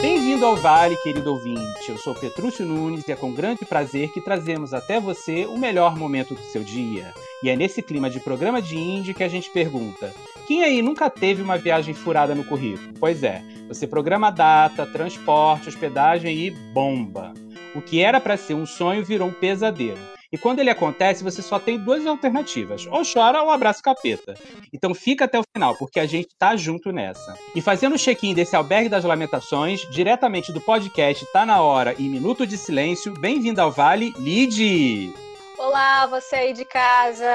Bem-vindo ao Vale, querido ouvinte. Eu sou Petrúcio Nunes e é com grande prazer que trazemos até você o melhor momento do seu dia. E é nesse clima de programa de indie que a gente pergunta: quem aí nunca teve uma viagem furada no currículo? Pois é, você programa data, transporte, hospedagem e bomba. O que era para ser um sonho virou um pesadelo. E quando ele acontece, você só tem duas alternativas: ou chora ou abraça o capeta. Então fica até o final, porque a gente tá junto nessa. E fazendo o check-in desse albergue das lamentações, diretamente do podcast Tá na Hora e Minuto de Silêncio, bem-vindo ao Vale, Lid! Olá, você aí de casa!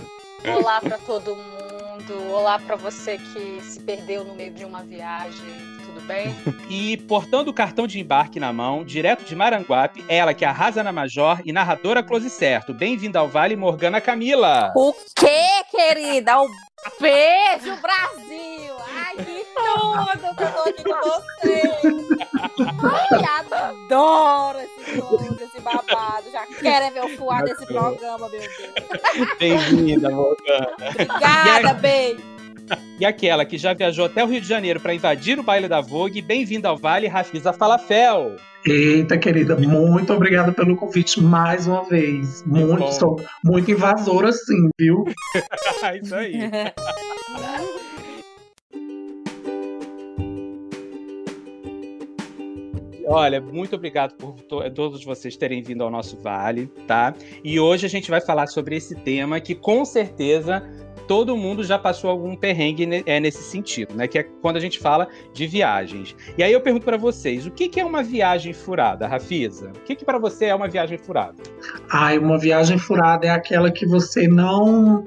Olá para todo mundo! Olá para você que se perdeu no meio de uma viagem tudo bem? E portando o cartão de embarque na mão, direto de Maranguape, ela que arrasa na Major e narradora close certo. Bem-vinda ao Vale, Morgana Camila. O quê, querida? O beijo, Brasil! Ai, que tudo que eu tô aqui com você! Ai, adoro esse tudo, esse babado. Já querem ver o fuar desse programa, meu Deus. Bem-vinda, Morgana. Obrigada, beijo. E aquela que já viajou até o Rio de Janeiro para invadir o baile da Vogue, bem-vinda ao Vale, Rafisa Falafel. Eita, querida, muito obrigada pelo convite mais uma vez. Muito, sou muito invasora, sim, viu? Isso aí. Olha, muito obrigado por to todos vocês terem vindo ao nosso Vale, tá? E hoje a gente vai falar sobre esse tema que com certeza todo mundo já passou algum perrengue é, nesse sentido, né? Que é quando a gente fala de viagens. E aí eu pergunto para vocês, o que, que, é uma viagem furada, Rafisa? O que, que para você é uma viagem furada? Ai, uma viagem furada é aquela que você não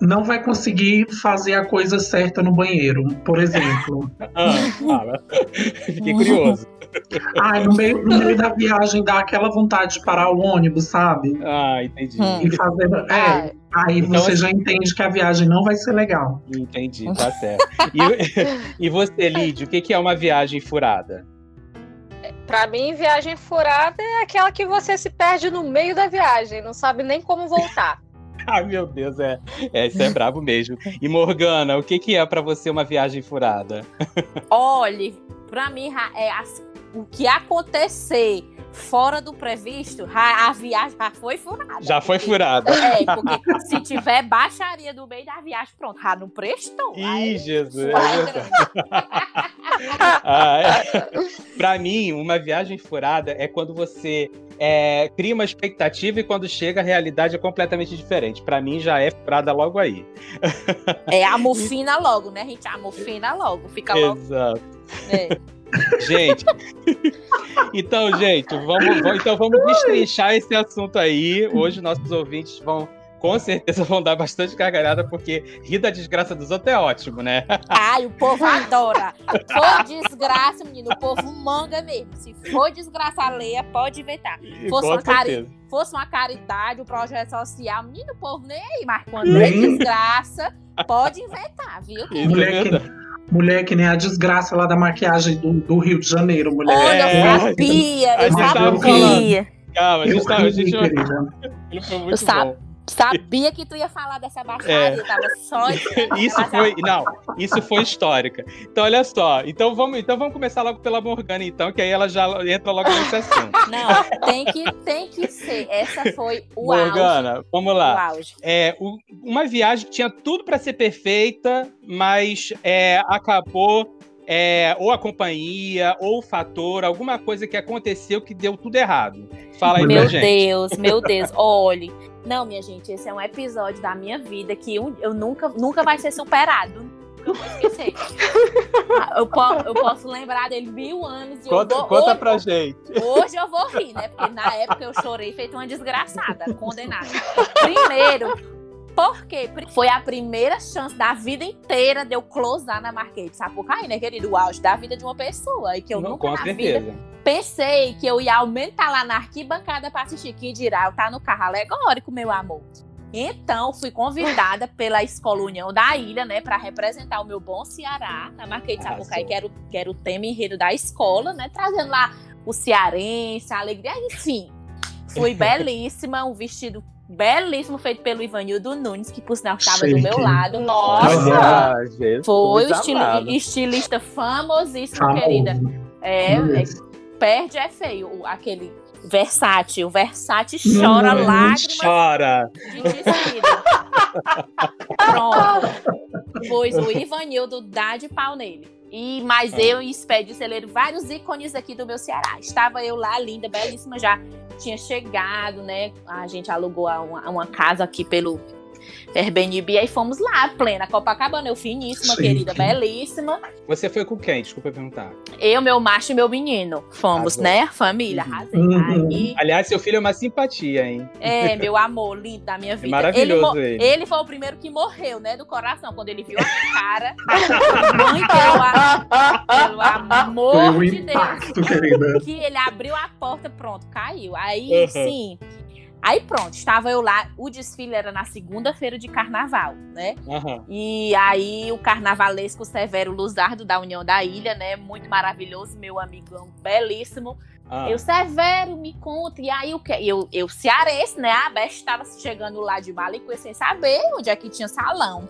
não vai conseguir fazer a coisa certa no banheiro, por exemplo. ah. Fiquei curioso. Ai, no meio, no meio da viagem dá aquela vontade de parar o ônibus, sabe? Ah, entendi. E fazer. É, aí então, você já entende que a viagem não vai ser legal. Entendi, tá certo. E, e você, Lídio, o que é uma viagem furada? Para mim, viagem furada é aquela que você se perde no meio da viagem, não sabe nem como voltar. Ai, meu Deus, é. é. Isso é brabo mesmo. E Morgana, o que, que é para você uma viagem furada? Olhe, para mim, é o que acontecer fora do previsto, a, a viagem já foi furada. Já foi furada. É, porque se tiver baixaria do meio da viagem, pronto, já não prestou. Ih, aí, Jesus. ah, é. Pra mim, uma viagem furada é quando você é, cria uma expectativa e quando chega a realidade é completamente diferente. Para mim já é furada logo aí. É, amofina logo, né, gente? Amofina logo, fica logo. Exato. É. Gente, então, gente, vamos, vamos, então vamos destrinchar esse assunto aí. Hoje nossos ouvintes vão com certeza vão dar bastante gargalhada, porque rir da desgraça dos outros é ótimo, né? Ai, o povo adora. For desgraça, menino, o povo manga mesmo. Se for desgraça alheia, pode inventar. Fosse uma, cari... Fosse uma caridade, um projeto social, menino, o povo nem aí, mas quando é desgraça, pode inventar, viu? Que, Mulher que nem a desgraça lá da maquiagem do, do Rio de Janeiro, mulher. Olha, eu sabia, eu sabia. Calma, a gente, tá, a gente não... foi muito eu bom. Sabia que tu ia falar dessa baixaria, é. tava só Isso foi, não, isso foi histórica. Então olha só, então vamos, então vamos começar logo pela Morgana então, que aí ela já entra logo nesse assunto. Não, tem que tem que ser. Essa foi o Morgana, auge. vamos lá. O auge. É, o, uma viagem que tinha tudo para ser perfeita, mas é, acabou é, ou a companhia, ou o fator, alguma coisa que aconteceu que deu tudo errado. Fala aí meu pra gente. Meu Deus, meu Deus, olhe. Não, minha gente, esse é um episódio da minha vida que eu, eu nunca, nunca vai ser superado. Eu vou esquecer. eu, posso, eu posso lembrar dele mil anos. E conta vou, conta hoje, pra gente. Hoje eu vou rir, né? Porque na época eu chorei feito uma desgraçada, condenada. Primeiro? Porque foi a primeira chance da vida inteira de eu closar na Marquês Sapucaí, né, querido? O auge da vida de uma pessoa. E que eu Não, nunca na certeza. vida pensei que eu ia aumentar lá na arquibancada para assistir. Que dirá, eu tá no carro alegórico, meu amor. Então, fui convidada pela Escola União da Ilha, né, para representar o meu bom Ceará na Marquês de Sapucaí, que era, o, que era o tema enredo da escola, né, trazendo lá o cearense, a alegria, enfim. Fui belíssima, um vestido belíssimo, feito pelo Ivanildo Nunes, que por sinal estava do meu lado. Nossa! Ah, Jesus Foi o estilista famosíssimo, Famoso. querida. É, Hum. é, perde é feio, aquele Versátil. O Versátil chora Hum, lágrimas Chora. de. Pronto. Pois o Ivanildo dá de pau nele. E, mas Ah. eu e Expédio Celeiro, vários ícones aqui do meu Ceará. Estava eu lá, linda, belíssima, já tinha chegado, né? A gente alugou uma, uma casa aqui pelo Airbnb, e aí fomos lá, plena Copacabana, eu finíssima, Chique. querida, belíssima. Você foi com quem? Desculpa perguntar. Eu, meu macho e meu menino. Fomos, Arrasou. né? Família, Uhum. arrasei. Uhum. Aí, Aliás, seu filho é uma simpatia, hein? é, meu amor, lindo da minha vida. maravilhoso ele, ele. ele foi o primeiro que morreu, né? Do coração, quando ele viu a cara. Mãe, pelo, a- pelo Foi amor de Deus. impacto. Que ele abriu a porta, pronto, caiu. Aí, Uhum. sim. Aí pronto, estava eu lá. O desfile era na segunda-feira de carnaval, né? Aham. E aí o carnavalesco Severo Luzardo da União da Ilha, né? Muito maravilhoso, meu amigão belíssimo. Ah. Eu, Severo, me conta. E aí o que? Eu, eu cearense, né? A Beth estava chegando lá de Malicuia sem saber onde é que tinha salão.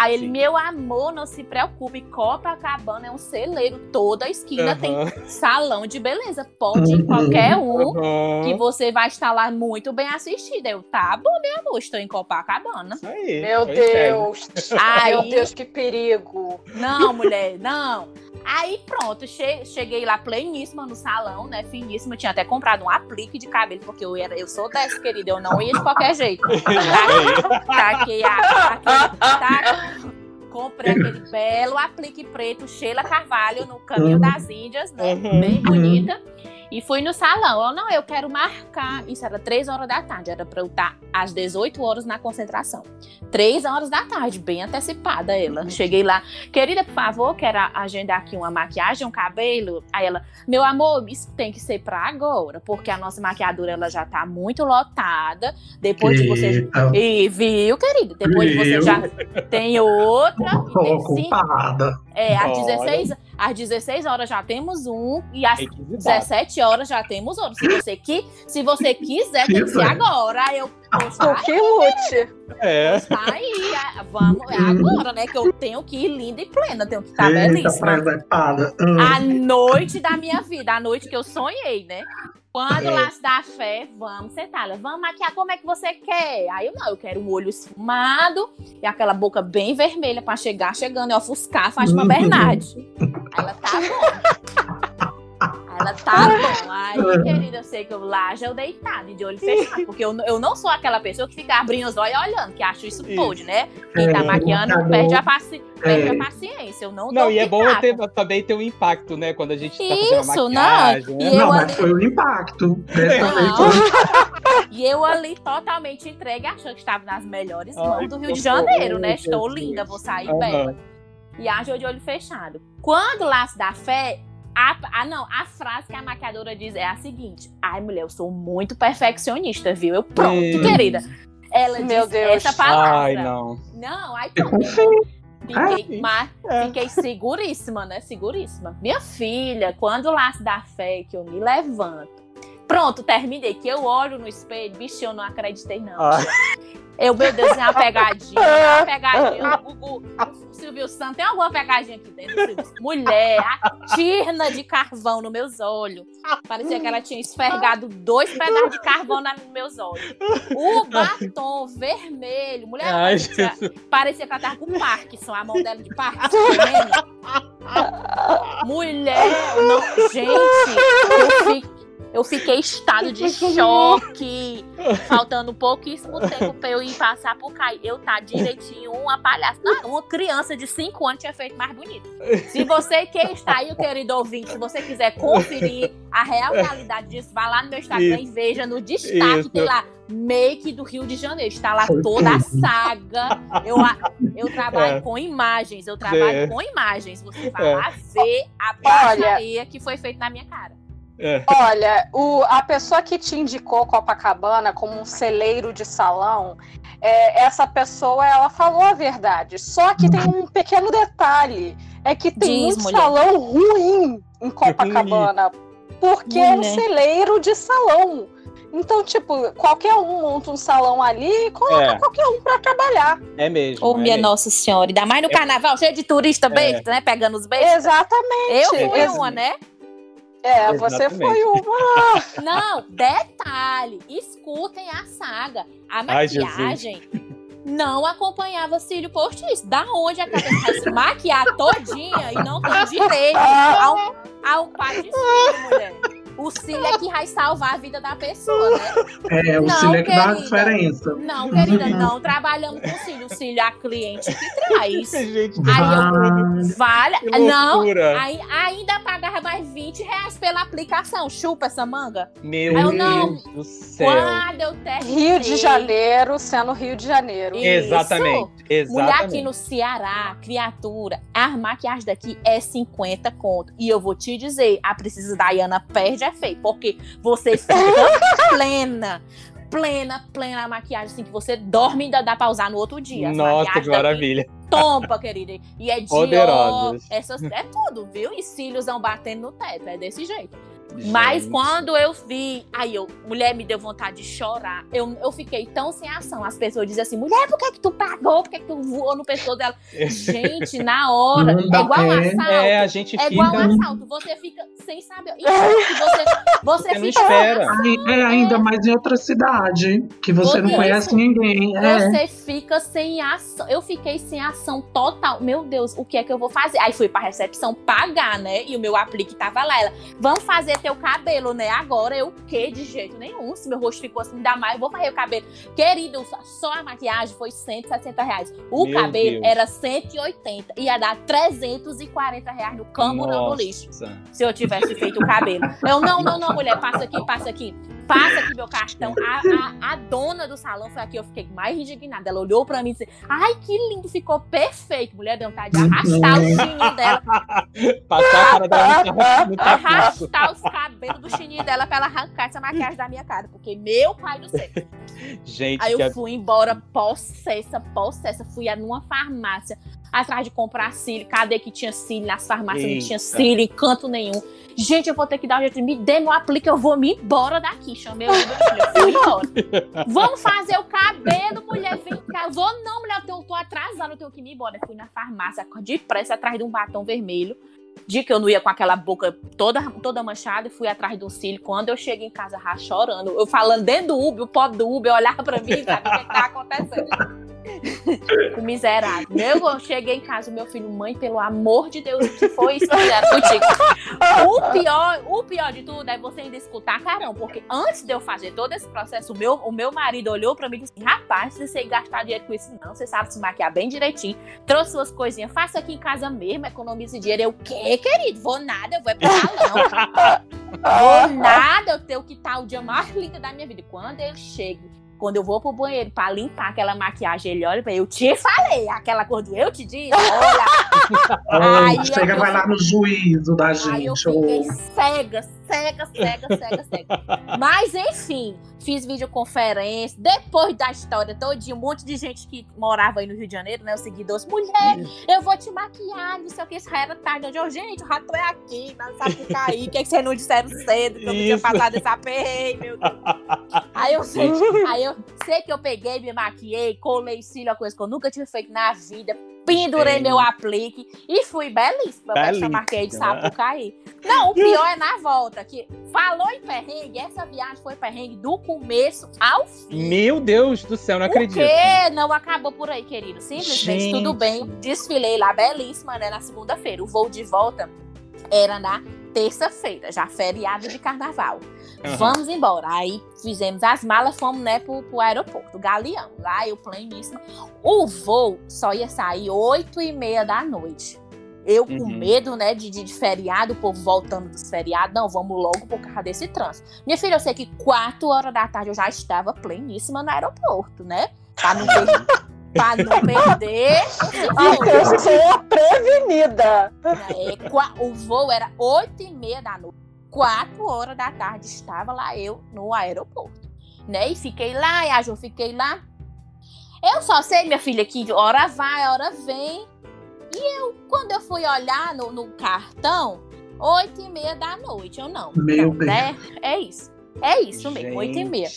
Aí ele, Sim. meu amor, não se preocupe, Copacabana é um celeiro, toda a esquina tem Aham. salão de beleza. Pode ir Uhum. qualquer um Aham. que você vai estar lá muito bem assistido. Eu, tá bom, meu amor, estou em Copacabana. Isso aí. Meu. Deus. Aí- Meu Deus, que perigo. Não, mulher, não. Aí pronto, che- cheguei lá pleníssima no salão, né? Finíssima. Tinha até comprado um aplique de cabelo, porque eu, era, eu sou dessa, querida. Eu não ia de qualquer jeito. Taquei a. aquele- tá- comprei aquele belo aplique preto, Sheila Carvalho, no Caminho Uhum. das Índias, né? Uhum. Bem bonita. E fui no salão. Eu, não, eu quero marcar. Isso era 3 horas da tarde. Era pra eu estar às 18 horas na concentração. 3 horas da tarde, bem antecipada ela. Cheguei lá. Querida, por favor, quero agendar aqui uma maquiagem, um cabelo. Aí ela, meu amor, isso tem que ser pra agora, porque a nossa maquiadora ela já tá muito lotada. Depois de você. Eita, E viu, querida? Depois de você Viu? já tem outra. Tô tem cinco, ocupada. é, às Olha. 16, às 16 horas já temos um e às Requisitado. 17 horas já temos outro. Se você, qui, se você quiser, tem que ser Quiser. agora. Eu, Tu que lute. É. tá aí, é, vamos, é agora, né? Que eu tenho que ir linda e plena, tenho que estar Eita, belíssima. presepada. A noite da minha vida, a noite que eu sonhei, né? Quando É. lá se dá fé, vamos sentar. Ela, vamos maquiar como é que você quer? Aí eu não, eu quero um olho esfumado e aquela boca bem vermelha pra chegar chegando e ofuscar, faz uma Uhum. Bernardi. Aí ela tá bom. Ela tá bom. Aí, querida, eu sei que eu lá já eu deitado e de olho fechado. Porque eu, eu não sou aquela pessoa que fica abrindo os olhos e olhando, que acho isso Isso. pode, né? Quem tá É, maquiando maquiador. perde a, paci perde É. a paciência. Eu não Não, e é bom ter- também ter um impacto, né? Quando a gente tá Isso, não. maquiagem. E né? Não, ali- mas foi o impacto. Não. E eu ali totalmente entregue, achando que estava nas melhores Ai, mãos do Rio de Janeiro, né? meu Estou Deus. linda, vou sair Aham. bela. E ajo de olho fechado. Quando lá se dá fé, a, a- não, a frase que a maquiadora diz é a seguinte: Ai, mulher, eu sou muito perfeccionista, viu? Eu pronto, Hum. querida. Ela Meu diz Deus. essa palavra. Ai, não. Não, Eu pronto. confio. Fiquei, mas é. fiquei seguríssima, né? Seguríssima. Minha filha, quando o laço da fé que eu me levanto. Pronto, terminei. Que eu olho no espelho, bicho, eu não acreditei, não. Ah. Eu, meu Deus, é uma pegadinha. É uma pegadinha. O Gugu, o Silvio Santos, tem alguma pegadinha aqui dentro? Silvio? Mulher, a tirna de carvão nos meus olhos. Parecia que ela tinha esfregado dois pedaços de carvão nos meus olhos. O batom vermelho. Mulher, Ai, parecia, parecia que ela tava com Parkinson, a mão dela de Parkinson. Mulher, não, gente, eu, fi- eu fiquei em estado de choque. Faltando pouquíssimo tempo pra eu ir passar por cair. Eu tá direitinho, uma palhaça. Ah, uma criança de 5 anos tinha feito mais bonito. Se você que está aí, querido ouvinte, se você quiser conferir a real realidade disso, vá lá no meu Instagram Isso. e veja no destaque, Isso. tem lá, make do Rio de Janeiro. Está lá toda a saga. Eu, eu trabalho É. com imagens, eu trabalho É. com imagens. Você vai É. lá ver a baixaria que foi feita na minha cara. É. Olha, o- a pessoa que te indicou Copacabana como um celeiro de salão, é, essa pessoa ela falou a verdade. Só que tem um pequeno detalhe: é que tem Diz, muito mulher. salão ruim em Copacabana. Porque é um Mulher. celeiro de salão. Então, tipo, qualquer um monta um salão ali e coloca É. qualquer um pra trabalhar. É mesmo. Ô, é minha mesmo. Nossa Senhora. Ainda mais no carnaval, cheio de turista besta, né? Pegando os beijos. Exatamente. Eu fui uma, né? É, você Exatamente. foi uma. Não, detalhe. Escutem a saga. A Ai, maquiagem não acompanhava cílio postiço. Da onde a cabeça vai se maquiar todinha e não tem direito ao, ao par de cílio, mulher. O cílio é que vai salvar a vida da pessoa, né? É, o Não, cílio é que dá a querida. diferença. Não, querida, não trabalhamos com cílio. O cílio é a cliente que traz. Gente, Aí eu Ah, Vale. que Não, aí, ainda pagava mais 20 reais pela aplicação. Chupa essa manga. Meu Aí eu não- Deus do céu. Quando eu terminei. Rio de Janeiro sendo Rio de Janeiro. Isso. Exatamente. Mulher aqui Exatamente. no Ceará, criatura, a maquiagem daqui é 50 conto. E eu vou te dizer, a Precisa Dayana perde é feio, porque você fica plena, plena, plena a maquiagem, assim, que você dorme e ainda dá pra usar no outro dia. As Nossa, que maravilha. Tompa, querida. E é de essas É tudo, viu? E cílios batendo no teto, é desse jeito. Mas Gente. quando eu vi, aí eu, mulher me deu vontade de chorar. Eu, eu fiquei tão sem ação. As pessoas dizem assim: mulher, por que, que tu pagou? Por que, que tu voou no pescoço dela? Gente, na hora, Não é igual um assalto. É, a gente É fica. igual um assalto. Você fica sem saber. Em choque, você, você Você não fica. espera. aí- é ainda mais em outra cidade, que você não conhece isso. ninguém. É. Você fica sem ação. Eu fiquei sem ação total. Meu Deus, o que é que eu vou fazer? Aí fui pra recepção pagar, né? E o meu aplique tava lá. Ela, vamos fazer teu cabelo, né? Agora eu o quê? De jeito nenhum. Se meu rosto ficou assim, ainda mais, eu vou fazer o cabelo. Querido, só- a maquiagem foi 160 reais. O Meu cabelo Deus. era 180. Ia dar 340 reais no campo, não no lixo se eu tivesse feito o cabelo. Eu, não, não, não, mulher, passa aqui, passa aqui. Passa aqui meu cartão. A, a, a dona do salão foi aqui, eu fiquei mais indignada. Ela olhou pra mim e disse: Ai, que lindo, ficou perfeito. Mulher, deu vontade de arrastar o chininho dela, Passar a cara dela taco. arrastar os cabelos do chininho dela pra ela arrancar essa maquiagem da minha cara. Porque, meu pai do céu. Gente, Aí eu fui embora, possessa, possessa. Fui numa farmácia atrás de comprar cílio. Cadê que tinha cílio? Nas farmácias não tinha Eita. cílio em canto nenhum. Gente, eu vou ter que dar um jeito. Me dê meu aplique, eu vou me embora daqui. Chamei o Uber, embora. Vamos fazer o cabelo, mulher. Vem cá. Vou, não, mulher, eu tô, tô atrasada, eu tenho que ir embora. Eu fui na farmácia, depressa, atrás de um batom vermelho. De que eu não ia com aquela boca toda, toda manchada e fui atrás do cílio. Quando eu cheguei em casa, já chorando, eu falando dentro do Uber, o pobre do Uber olhava pra mim e sabe o que, que tá acontecendo. o miserável. Eu cheguei em casa, meu filho, mãe, pelo amor de Deus, o que foi isso que fizeram contigo? O pior, o pior de tudo é você ainda escutar carão, porque antes de eu fazer todo esse processo, o meu, o meu marido olhou pra mim e disse: assim, rapaz, você sei gastar dinheiro com isso, não. Você sabe se maquiar bem direitinho, trouxe suas coisinhas, faça aqui em casa mesmo, economize dinheiro. Eu, o quê, querido? Vou nada, eu vou é pro salão. Vou nada, eu tenho que estar o dia mais lindo da minha vida. Quando ele chega, quando eu vou pro banheiro pra limpar aquela maquiagem, ele olha pra eu te falei, aquela cor do eu te disse, olha. Aí chega, eu- vai lá no juízo da Aí eu gente. fiquei ô. cega, cega, cega, cega, cega. Mas enfim, fiz videoconferência. Depois da história todinha, um monte de gente que morava aí no Rio de Janeiro, né? Os seguidores, mulher, eu vou te maquiar, não sei o que, isso já era tarde. Eu, gente, o rato é aqui, na Sapucaí. Por que, que vocês não disseram cedo que eu não tinha passado esse aperreio, meu Deus? Aí eu sei, aí eu sei que eu peguei, me maquiei, colei cílio, uma coisa que eu nunca tinha feito na vida. Pendurei meu aplique e fui belíssima. Belíssima. Marquei de Sapucaí. Não, o pior é na volta, que falou em perrengue, essa viagem foi perrengue do começo ao fim. Meu Deus do céu, não acredito. Porque não acabou por aí, querido. Simplesmente Gente. tudo bem. Desfilei lá, belíssima, né? Na segunda-feira. O voo de volta era na terça-feira, já feriado de carnaval. Aham. Vamos embora. Aí fizemos as malas, fomos, né, pro, pro aeroporto, Galeão. Lá eu pleníssima. O voo só ia sair 8 e meia da noite. Eu com Uhum. medo, né, de, de, de feriado, o povo voltando dos feriados. Não, vamos logo por causa desse trânsito. Minha filha, eu sei que 4 horas da tarde eu já estava pleníssima no aeroporto, né? Pra não, per pra não perder voo. pessoa prevenida. É, o voo era 8 e meia da noite. 4 horas da tarde estava lá eu no aeroporto. Né? E fiquei lá, e a Jo fiquei lá. Eu só sei, minha filha, que hora vai, hora vem. E eu, quando eu fui olhar no, no cartão, 8 e meia da noite. Eu não. Meu não, né? É isso. É isso mesmo, 8 e meia.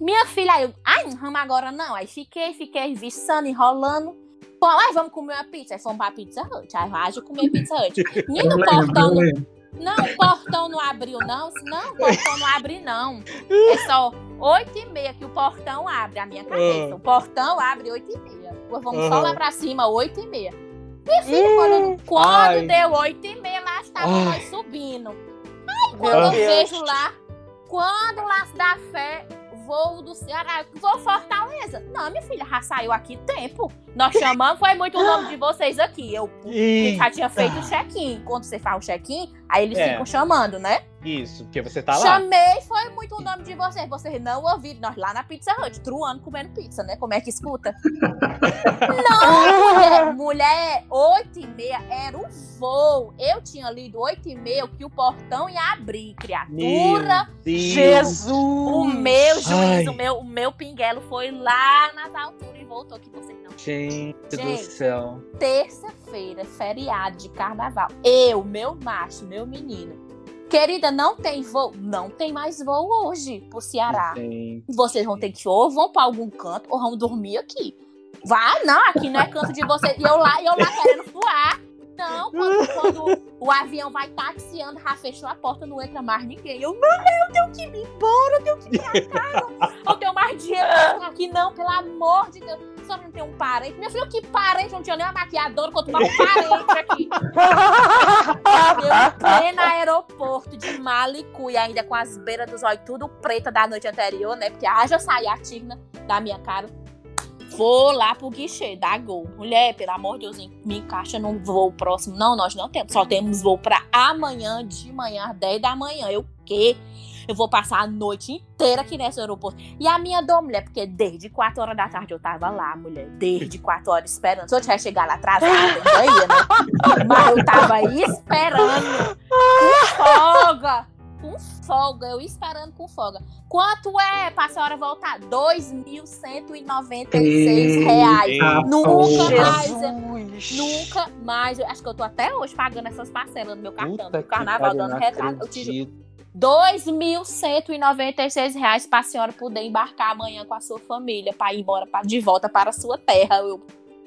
Minha filha, aí eu, ai, não vamos agora não. Aí fiquei, fiquei viçando, enrolando. Pô, aí vamos comer uma pizza. Aí fomos pra Pizza Hut. Aí vai comer Pizza Hut. Menino, Eu o lembro, portão não não, o portão não abriu, não. Não, o portão não abre, não. É só 8 e meia que o portão abre, a minha cabeça. Ah. O portão abre 8 e meia. Vamos só Aham. lá pra cima, 8 e meia. Minha filha, quando, quando Ai. deu 8 e meia, lá estava Ai. nós subindo. Aí quando eu vejo lá, quando o Laço da Fé, voo do Ceará, vou Fortaleza. Não, minha filha, já saiu aqui tempo. Nós chamamos, foi muito o nome de vocês aqui. Eu já tinha feito o check-in. Quando você faz o check-in, aí eles É. ficam chamando, né? Isso, porque você tá lá. Chamei, foi muito o nome de vocês. Vocês não ouviram. Nós lá na Pizza Hut, truando, comendo pizza, né? Como é que escuta? não, mulher, mulher, 8 e meia era o voo. Eu tinha lido 8 e meia que o portão ia abrir, criatura. Jesus! O meu juiz, Ai. o meu, o meu pinguelo foi lá nas alturas e voltou que vocês não. Gente, do Gente. céu. Terça-feira, feriado de carnaval. Eu, meu macho, meu menino. Querida, não tem voo? Não tem mais voo hoje pro Ceará. Vocês vão ter que ou vão pra algum canto ou vão dormir aqui. Vai, não, aqui não é canto de vocês. E eu lá, eu lá querendo voar. Não, quando, quando o avião vai taxiando, já fechou a porta, não entra mais ninguém. Eu, não, eu tenho que ir embora, eu tenho que ir pra casa. Eu tenho mais dinheiro aqui, não, pelo amor de Deus. Senhora não tem um parente? Meu filho, que parente? Não tinha nem uma maquiadora, quanto mais um parente aqui. Eu em pleno aeroporto de Malicuia, ainda com as beiras dos olhos tudo preta da noite anterior, né? Porque haja sair a tigna da minha cara. Vou lá pro guichê da Gol. Mulher, pelo amor de Deus, me encaixa num voo próximo. Não, nós não temos. Só temos voo pra amanhã, de manhã, às 10 da manhã. Eu quê? Eu vou passar a noite inteira aqui nesse aeroporto. E a minha dor, mulher, porque desde 4 horas da tarde eu tava lá, mulher. Desde 4 horas esperando. Se eu tivesse chegado lá atrasada, ainda ia, né? Mas eu tava aí esperando. Com folga. Com folga. Eu esperando com folga. Quanto é pra senhora voltar? 2.196 reais. Nunca mais. Nunca mais. Eu acho que eu tô até hoje pagando essas parcelas no meu cartão. Puta do carnaval dando retrato. Eu te juro. Acredito. 2.196 reais para a senhora poder embarcar amanhã com a sua família para ir embora pra, de volta para a sua terra. Eu,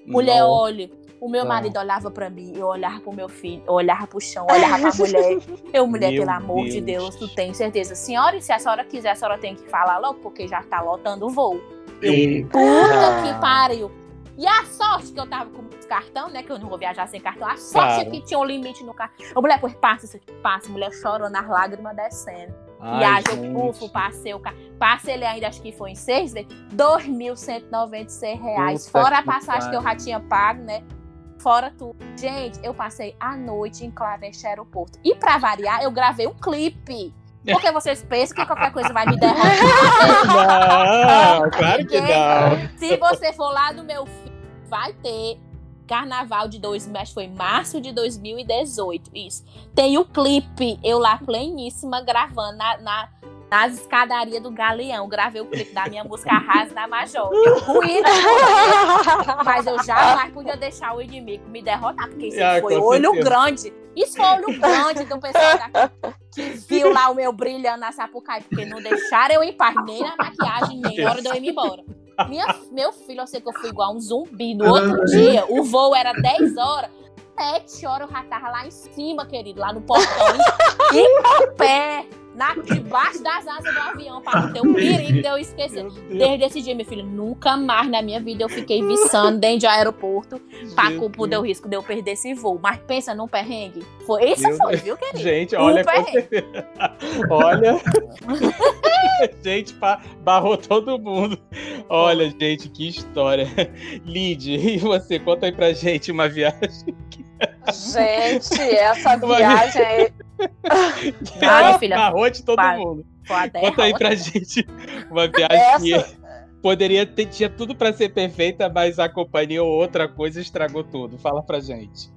mulher, Não. olha, o meu marido olhava para mim, eu olhava pro meu filho, eu olhava pro chão, eu olhava pra mulher. Eu, mulher, Meu pelo amor de Deus. Deus, tu tem certeza? Senhora, e se a senhora quiser, a senhora tem que falar logo, porque já tá lotando o voo. E- Puta Ah. que pariu. E a sorte que eu tava com cartão, né? Que eu não vou viajar sem cartão. A sorte Claro. é que tinha um limite no cartão. Ô, mulher, pois passa isso aqui, passa. Mulher chorando, as lágrimas descendo. Ai, gente. eu pufo, passei o carro. Passei ele ainda, acho que foi em seis vezes. 2.196 reais. Fora a passagem que eu já tinha pago, né? Fora tudo. Gente, eu passei a noite em Clarence Aeroporto. E pra variar, eu gravei um clipe. Porque vocês pensam que qualquer coisa vai me derrubar. Não, claro que não. Se você for lá do meu filho, vai ter carnaval de 2000, acho que foi março de 2018, isso. Tem o clipe, eu lá pleníssima gravando na, na- nas escadarias do Galeão. Gravei o clipe da minha música Arrasa da Major. Mulher, mas eu jamais podia deixar o inimigo me derrotar, porque isso Ah, foi olho certeza. grande. Isso foi olho grande do pessoal daqui que viu lá o meu brilhando na Sapucaí, porque não deixaram eu ir em paz, nem na maquiagem, nem na hora de eu ir embora. Minha, meu filho, eu sei que eu fui igual um zumbi. No outro dia, o voo era 10 horas. 7 horas eu já tava lá em cima, querido, lá no portão, em, pé, na, debaixo das asas do avião, para não ter o perigo de eu esquecer. Desde esse dia, meu filho, nunca mais na minha vida eu fiquei viçando dentro de aeroporto culpa Deus. do risco de eu perder esse voo. Mas pensa num perrengue. Foi, isso Meu foi, Deus. viu, querido? Gente, Um olha, certeza. olha. gente, barrou todo mundo. Olha, gente, que história. Lid, e você? Conta aí pra gente uma viagem. Gente, essa viagem aí. Minha filha, Barrou de todo Vai. mundo. Conta aí pra gente uma viagem Essa- que poderia ter, tinha tudo pra ser perfeita, mas a companhia ou outra coisa estragou tudo. Fala pra gente.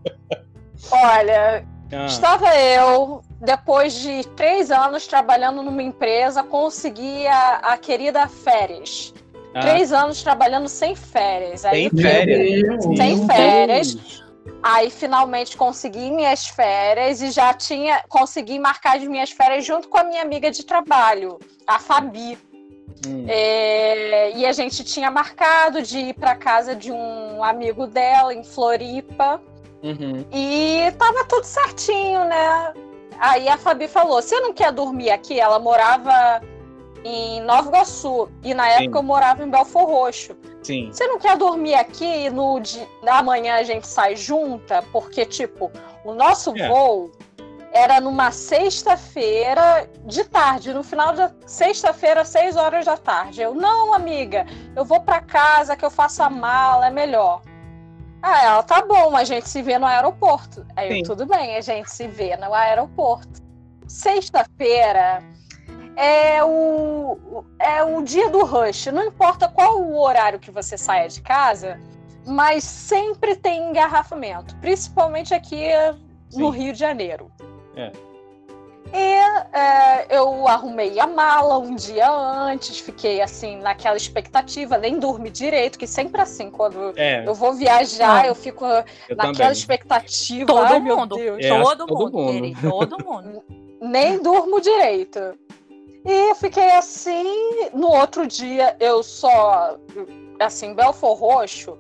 Olha, Ah, estava eu, depois de três anos trabalhando numa empresa, consegui a, a querida férias. ah, Três anos trabalhando sem férias. Aí Sem férias? Sem férias. Aí finalmente consegui minhas férias e já tinha consegui marcar as minhas férias junto com a minha amiga de trabalho, a Fabi. Hum. É, e a gente tinha marcado de ir para casa de um amigo dela em Floripa. Uhum. E tava tudo certinho, né? Aí a Fabi falou: Você não quer dormir aqui? Ela morava em Nova Iguaçu e na época Sim. eu morava em Belfor Roxo. Sim. Você não quer dormir aqui no dia amanhã a gente sai junta? Porque, tipo, o nosso é. voo era numa sexta-feira de tarde, no final da sexta-feira, seis horas da tarde. Eu, não, amiga, eu vou para casa, que eu faço a mala, é melhor. Ah, ela, tá bom, a gente se vê no aeroporto. Aí eu, tudo bem, a gente se vê no aeroporto. Sexta-feira é o, é o dia do rush. Não importa qual o horário que você saia de casa, mas sempre tem engarrafamento, principalmente aqui Sim. no Rio de Janeiro. É. E é, eu arrumei a mala um dia antes, fiquei assim naquela expectativa, nem dormi direito, que sempre assim, quando é. eu vou viajar, eu fico eu naquela também. expectativa. Todo Ai, mundo, é, todo, todo, mundo, querido, todo mundo. nem durmo direito. E eu fiquei assim. No outro dia, eu só. Assim, Belfor Roxo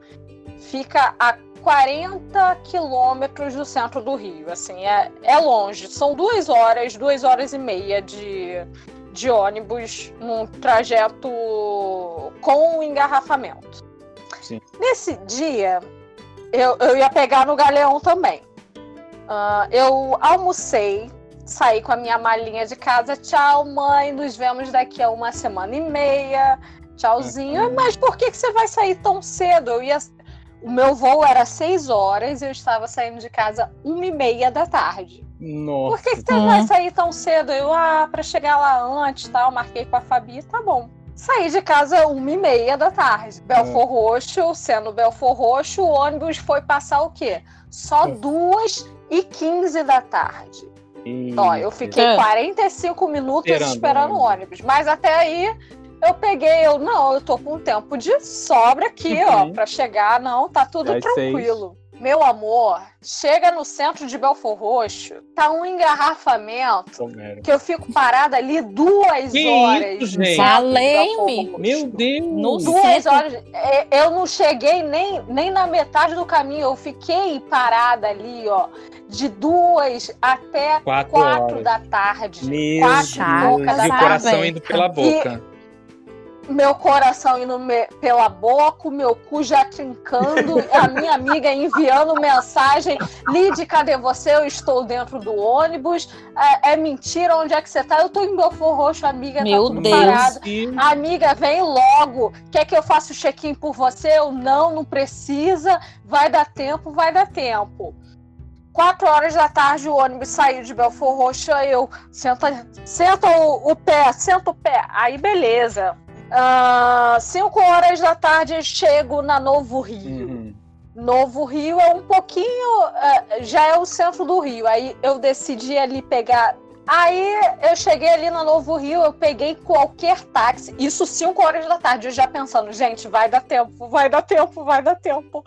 fica a 40 quilômetros do centro do Rio. Assim, é, é longe. São duas horas, duas horas e meia de, de ônibus num trajeto com engarrafamento. Sim. Nesse dia, eu, eu ia pegar no Galeão também. Uh, eu almocei, saí com a minha malinha de casa. Tchau, mãe, nos vemos daqui a uma semana e meia. Tchauzinho. Uhum. Mas por que, que você vai sair tão cedo? Eu ia o meu voo era seis horas e eu estava saindo de casa uma e meia da tarde. Nossa. Por que, que você hum. vai sair tão cedo? Eu, ah, para chegar lá antes, tal, marquei com a Fabi, tá bom. Saí de casa uma e meia da tarde. Belfor hum. Roxo, sendo Belfor Roxo, o ônibus foi passar o quê? Só duas e quinze da tarde. Ó, eu fiquei 45 minutos esperando, esperando o ônibus. Mas até aí eu peguei, eu, não, eu tô com tempo de sobra aqui, uhum. ó, pra chegar, não, tá tudo tranquilo. Seis. Meu amor, chega no centro de Belfor Roxo, tá um engarrafamento que eu fico parada ali duas que horas. Isso, gente? Falei-me. Meu Deus. No duas centro. horas. É, eu não cheguei nem, nem na metade do caminho. Eu fiquei parada ali, ó, de duas até quatro, quatro da tarde. Meu quatro Deus. E o coração indo pela boca. E, meu coração indo me, pela boca, o meu cu já trincando, a minha amiga enviando mensagem: Lid, cadê você? Eu estou dentro do ônibus. É, é mentira, onde é que você tá? Eu tô em Belfor Roxo, amiga, tá meu tá tudo Deus. parado. Amiga, vem logo. Quer que eu faça o check-in por você? Eu não, não precisa. Vai dar tempo, vai dar tempo. Quatro horas da tarde o ônibus saiu de Belfor Roxo, eu senta, senta o, o pé, senta o pé. Aí beleza. Uh, cinco horas da tarde eu chego na Novo Rio. Uhum. Novo Rio é um pouquinho. Uh, já é o centro do Rio. Aí eu decidi ali pegar. Aí eu cheguei ali na Novo Rio, eu peguei qualquer táxi. Isso cinco horas da tarde, eu já pensando, gente, vai dar tempo, vai dar tempo, vai dar tempo.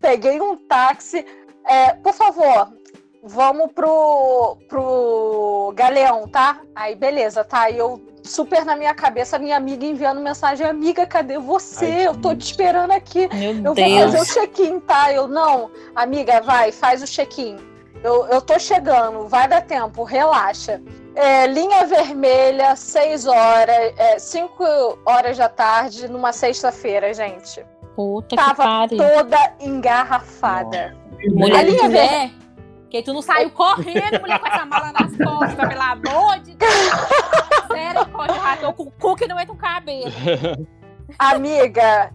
Peguei um táxi. É, por favor, vamos pro, pro Galeão, tá? Aí beleza, tá? Aí eu super na minha cabeça, minha amiga enviando mensagem: Amiga, cadê você? Ai, eu tô te esperando aqui. Meu eu Deus. vou fazer o check-in, tá? Eu, não, amiga, vai, faz o check-in. Eu, eu tô chegando, vai dar tempo, relaxa. É, linha vermelha, 6 horas, 5 é, horas da tarde, numa sexta-feira, gente. Puta Tava toda engarrafada. Mulher, linha vermelha. Porque tu não saiu correndo, mulher, com essa mala nas costas, pelo amor de Deus. Sério, corre, tô com o cu que não entra o cabelo. Amiga,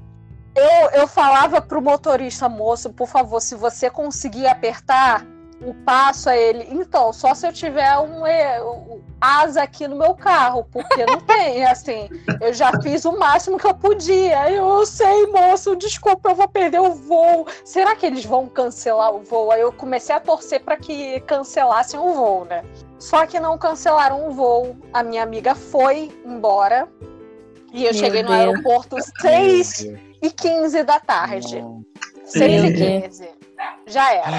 eu, eu falava pro motorista, moço, por favor, se você conseguir apertar o passo a ele, então, só se eu tiver um, um asa aqui no meu carro, porque não tem, assim, eu já fiz o máximo que eu podia. Eu sei, moço, desculpa, eu vou perder o voo. Será que eles vão cancelar o voo? Aí eu comecei a torcer para que cancelassem o voo, né? Só que não cancelaram o voo. A minha amiga foi embora. E eu Meu cheguei no Deus. aeroporto 6 e 15 da tarde. 6 e Meu 15. Já era.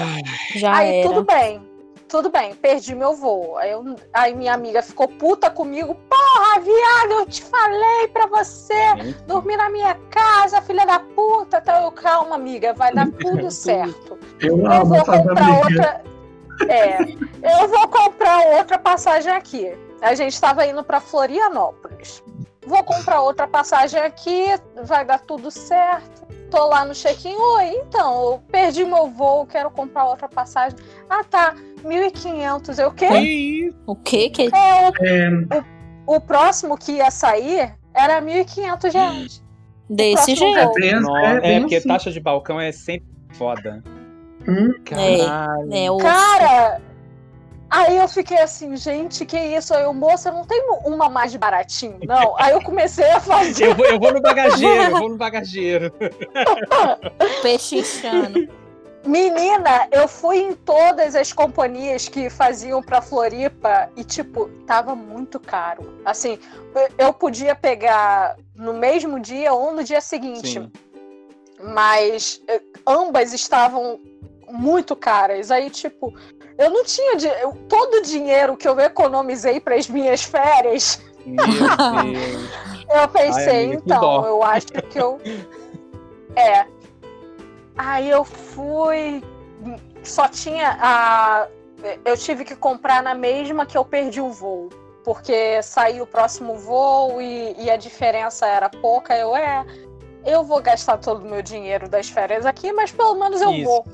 Já aí era. tudo bem. Tudo bem, perdi meu voo. Aí, eu- aí minha amiga ficou puta comigo. Porra, viado, eu te falei pra você dormir na minha casa, filha da puta. Então eu, calma, amiga, vai dar tudo certo. Eu Eu vou comprar outra. É, eu vou comprar outra passagem aqui. A gente estava indo para Florianópolis. Vou comprar outra passagem aqui, vai dar tudo certo. Tô lá no check-in. Oi, então, eu perdi meu voo, quero comprar outra passagem. Ah, tá, 1.500. Eu, o quê? O que que É, É, o, o próximo que ia sair era 1.500 reais. desse jeito? voo. bem- Nossa, é é, bem porque assim. taxa de balcão é sempre foda. Hum, Caralho. É, o Cara, aí eu fiquei assim, gente, que isso? Aí o moça não tem uma mais baratinho, não. Aí eu comecei a fazer. Eu vou, eu vou no bagageiro, eu vou no bagageiro. pechinchando. Menina, eu fui em todas as companhias que faziam pra Floripa e, tipo, tava muito caro. Assim, eu podia pegar no mesmo dia ou no dia seguinte, Sim. mas eh, ambas estavam muito caras. Aí, tipo, eu não tinha. di- eu- todo o dinheiro que eu economizei para as minhas férias, eu pensei, que então, dó. eu acho que eu. É. Aí eu fui. Só tinha a. Eu tive que comprar na mesma que eu perdi o voo. Porque saiu o próximo voo e, e a diferença era pouca. Eu, é. Eu vou gastar todo o meu dinheiro das férias aqui, mas pelo menos eu Isso. vou.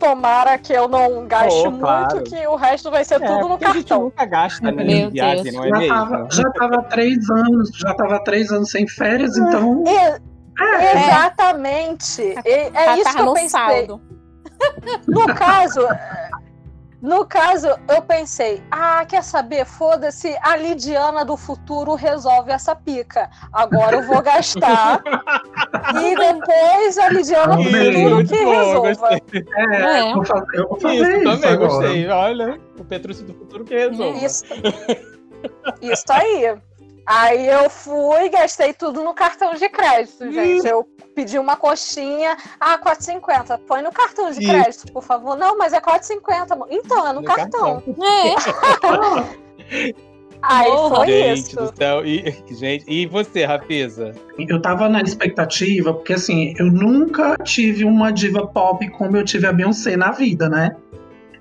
Tomara que eu não gaste Oh, claro. muito, que o resto vai ser É, tudo no porque a gente cartão. nunca gasta, né? Meu viagem, Deus. não é já, mesmo? tava, já tava três anos, já tava três anos sem férias, então. E- É, Exatamente. E- É, Já isso que eu pensei. saldo. No caso, no caso, eu pensei, ah, quer saber? Foda-se, a Lidiana do futuro resolve essa pica. Agora eu vou gastar. e depois a Lidiana do futuro que bom, resolva. é, É. Eu, vou fazer, eu vou fazer Isso, isso, também agora. gostei. Olha, o Petrúcio do futuro que resolve. Isso. Isso aí. Aí eu fui, gastei tudo no cartão de crédito, gente. Eu pedi uma coxinha, ah, 4,50. Põe no cartão de crédito, por favor. Não, mas é 4,50. amor. Então, é no, No cartão. É, Aí Porra. foi Gente isso. do céu. E, gente, e você, Rafisa? Eu tava na expectativa, porque assim, eu nunca tive uma diva pop como eu tive a Beyoncé na vida, né?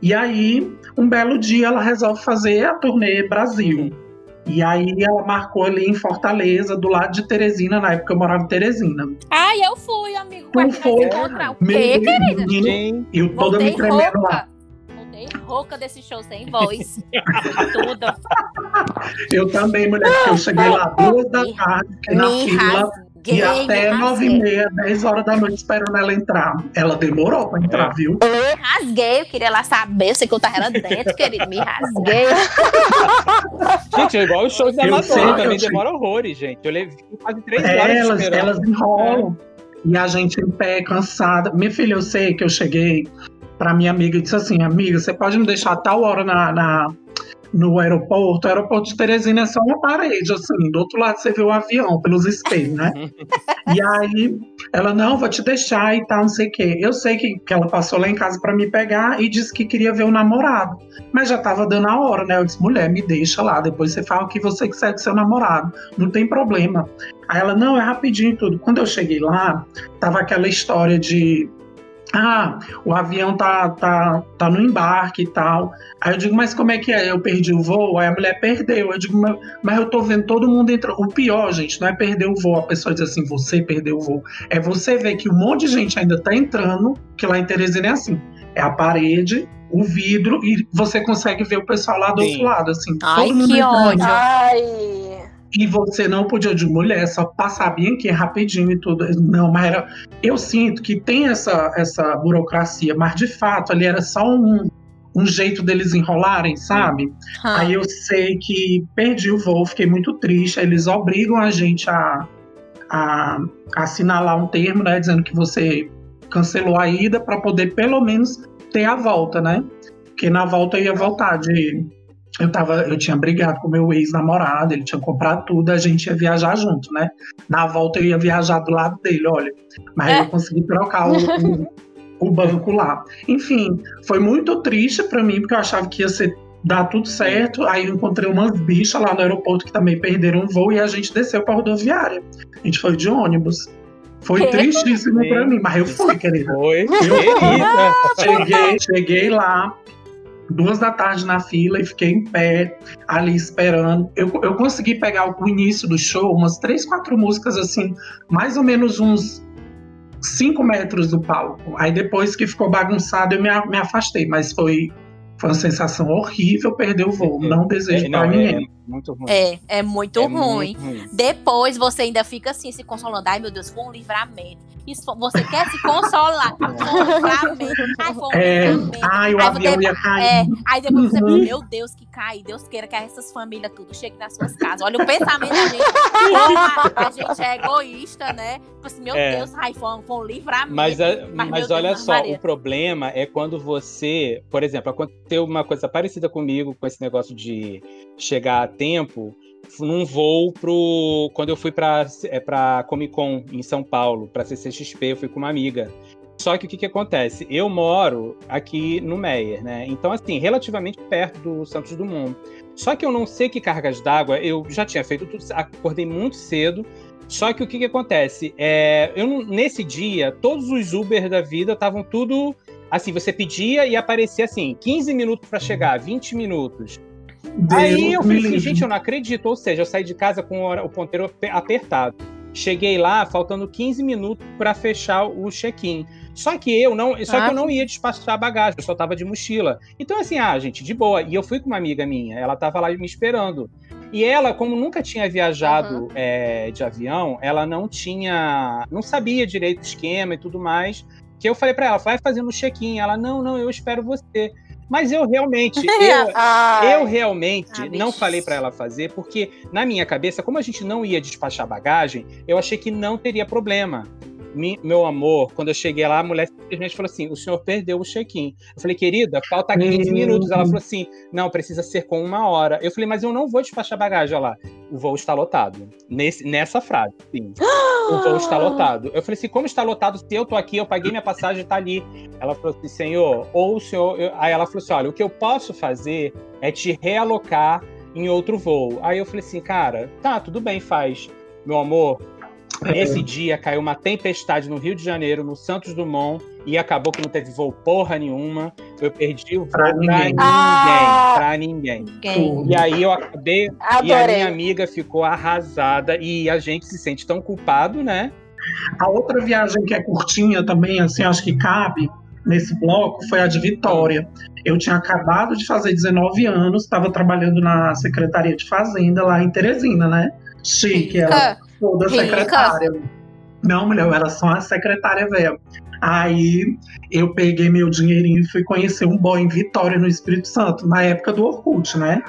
E aí, um belo dia, ela resolve fazer a turnê Brasil. E aí, ela marcou ali em Fortaleza, do lado de Teresina, na época eu morava em Teresina. Ai, eu fui, amigo. Nós foi. encontrar. O Meu quê, querida? menino, eu toda Voltei me tremendo lá. rouca. Voltei rouca desse show sem voz. Tudo. Eu também, mulher, porque eu cheguei lá duas da tarde, fiquei na fila, rasguei, e até nove e meia, dez horas da noite esperando ela entrar. Ela demorou pra entrar, É. viu? Me rasguei, eu queria lá saber, eu sei que eu tava lá dentro, querido. Me rasguei. gente, é igual os shows da Eu Madonna, eu também demora horrores, gente. Eu levei quase três É, horas elas, esperando. elas enrolam. E a gente em pé, cansada. Minha filha, eu sei que eu cheguei pra minha amiga e disse assim: Amiga, você pode me deixar tal hora na, na- no aeroporto? O aeroporto de Teresina é só uma parede, assim. Do outro lado você vê o avião pelos espelhos, né? e aí ela: Não, vou te deixar e tal, não sei o quê. Eu sei que, que ela passou lá em casa pra me pegar e disse que queria ver o namorado. Mas já tava dando a hora, né? Eu disse: Mulher, me deixa lá. Depois você fala o que você quiser com seu namorado. Não tem problema. Aí ela, não, é rapidinho tudo. Quando eu cheguei lá, tava aquela história de. Ah, o avião tá, tá, tá no embarque e tal. Aí eu digo, mas como é que é? Eu perdi o voo? Aí a mulher perdeu. Eu digo, mas, mas eu tô vendo todo mundo entrando. O pior, gente, não é perder o voo. A pessoa diz assim, você perdeu o voo. É você ver que um monte de gente ainda tá entrando, que lá em Teresina é assim. É a parede, o vidro, e você consegue ver o pessoal lá do Sim. outro lado, assim. Ai, todo mundo que entrando. ódio. Ai. E você não podia de mulher, só passar bem aqui rapidinho e tudo. Não, mas era. Eu sinto que tem essa, essa burocracia, mas de fato ali era só um, um jeito deles enrolarem, sabe? Ah, Aí eu sei que perdi o voo, fiquei muito triste. Aí Eles obrigam a gente a, a assinalar um termo, né? Dizendo que você cancelou a ida para poder pelo menos ter a volta, né? Porque na volta eu ia voltar de. Eu, tava, eu tinha brigado com meu ex-namorado, ele tinha comprado tudo, a gente ia viajar junto, né? Na volta eu ia viajar do lado dele, olha. Mas É. eu consegui trocar o, o, o banco lá. Enfim, foi muito triste para mim, porque eu achava que ia ser dar tudo certo. Aí eu encontrei umas bichas lá no aeroporto que também perderam um voo e a gente desceu para rodoviária. A gente foi de ônibus. Foi Que? tristíssimo Sim. pra mim, mas eu fui, querida. Foi, querida. Cheguei, cheguei lá, duas da tarde na fila e fiquei em pé, ali esperando. Eu, eu consegui pegar o início do show, umas três, quatro músicas assim, mais ou menos uns cinco metros do palco. Aí depois que ficou bagunçado, eu me, me afastei, mas foi, foi uma sensação horrível perder o voo. Não desejo É, pra não, é ninguém. muito ruim. É, é muito É ruim. muito ruim. Depois você ainda fica assim, se consolando. Ai, meu Deus, foi um livramento. Você quer se consolar. Foi um livramento. Ai, foi um É, ai, o Aí avião você- ia cair. É, aí depois você Uhum. pensa, meu Deus, que cai, Deus queira que essas famílias tudo cheguem nas suas casas. Olha o pensamento da gente. Como a, a gente é egoísta, né? Tipo assim, meu É. Deus, ai, foi um, foi um livramento. Mas, a- Mas, mas meu olha Deus, só, Maria. o problema é quando você, por exemplo, aconteceu uma coisa parecida comigo com esse negócio de chegar a tempo num voo pro quando eu fui para é, para Comic Con em São Paulo, para CCXP, eu fui com uma amiga. Só que o que, que acontece? Eu moro aqui no Meier, né? Então, assim, relativamente perto do Santos Dumont. Só que eu não sei que cargas d'água, eu já tinha feito tudo, acordei muito cedo. Só que o que, que acontece? É, eu nesse dia, todos os Uber da vida estavam tudo assim, você pedia e aparecia assim, 15 minutos para chegar, 20 minutos. Aí eu falei assim, livre. gente, eu não acredito. Ou seja, eu saí de casa com o ponteiro ape- apertado. Cheguei lá, faltando 15 minutos para fechar o check-in. Só que eu não, só Ah. que eu não ia despachar a bagagem, eu só tava de mochila. Então assim, ah, gente, de boa. E eu fui com uma amiga minha, ela tava lá me esperando. E ela, como nunca tinha viajado é, de avião, ela não tinha, não sabia direito o esquema e tudo mais. Que eu falei para ela, vai fazendo o check-in. Ela, não, não, eu espero você. Mas eu realmente, eu, Ai, eu realmente Ah, não bicho. falei pra ela fazer, porque na minha cabeça, como a gente não ia despachar bagagem, eu achei que não teria problema. Meu amor, quando eu cheguei lá, a mulher simplesmente falou assim: o senhor perdeu o check-in. Eu falei, querida, falta 15 Hum. minutos. Ela falou assim: não, precisa ser com uma hora. Eu falei, mas eu não vou despachar bagagem. Olha lá, o voo está lotado. Nesse, nessa frase, sim. O voo está lotado. Eu falei assim: como está lotado? Se eu tô aqui, eu paguei minha passagem, tá ali. Ela falou assim, senhor, ou o senhor. eu- Aí ela falou assim: olha, o que eu posso fazer é te realocar em outro voo. Aí eu falei assim, cara, tá, tudo bem, faz. Meu amor. Nesse dia caiu uma tempestade no Rio de Janeiro, no Santos Dumont, e acabou que não teve voo porra nenhuma. Eu perdi o voo Pra pra ninguém, ninguém. Ah. pra ninguém. Ninguém. E aí eu acabei e a adorei. minha amiga ficou arrasada e a gente se sente tão culpado, né? A outra viagem que é curtinha também, assim, acho que cabe nesse bloco, foi a de Vitória. Eu tinha acabado de fazer 19 anos, estava trabalhando na Secretaria de Fazenda lá em Teresina, né? Chique, ela. Toda Rica. secretária. Não, mulher, eu era só uma secretária velha. Aí eu peguei meu dinheirinho e fui conhecer um boy em Vitória, no Espírito Santo, na época do Orkut, né?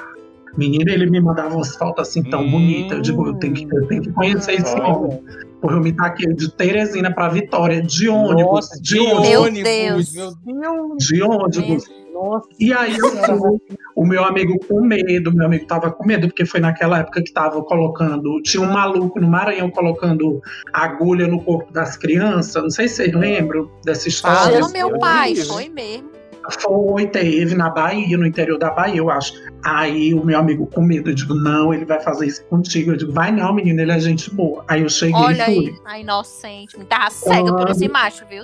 Menina, ele me mandava umas fotos assim tão Hum. bonitas. Eu digo, eu tenho que, eu tenho que conhecer esse homem. Porque eu me taquei de Teresina pra Vitória, de ônibus, Nossa, de ônibus, Meu ônibus, Deus. Meu Deus. de ônibus. Nossa. E aí eu fui, o meu amigo com medo, meu amigo tava com medo, porque foi naquela época que tava colocando, tinha um maluco no Maranhão colocando agulha no corpo das crianças, não sei se vocês lembram dessa história. Fala, meu pai, foi mesmo. Foi, teve na Bahia, no interior da Bahia, eu acho. Aí o meu amigo com medo, eu digo, não, ele vai fazer isso contigo. Eu digo, vai não, menino, ele é gente boa. Aí eu cheguei Olha e fui. aí, inocente. Me tava cega por esse macho, viu?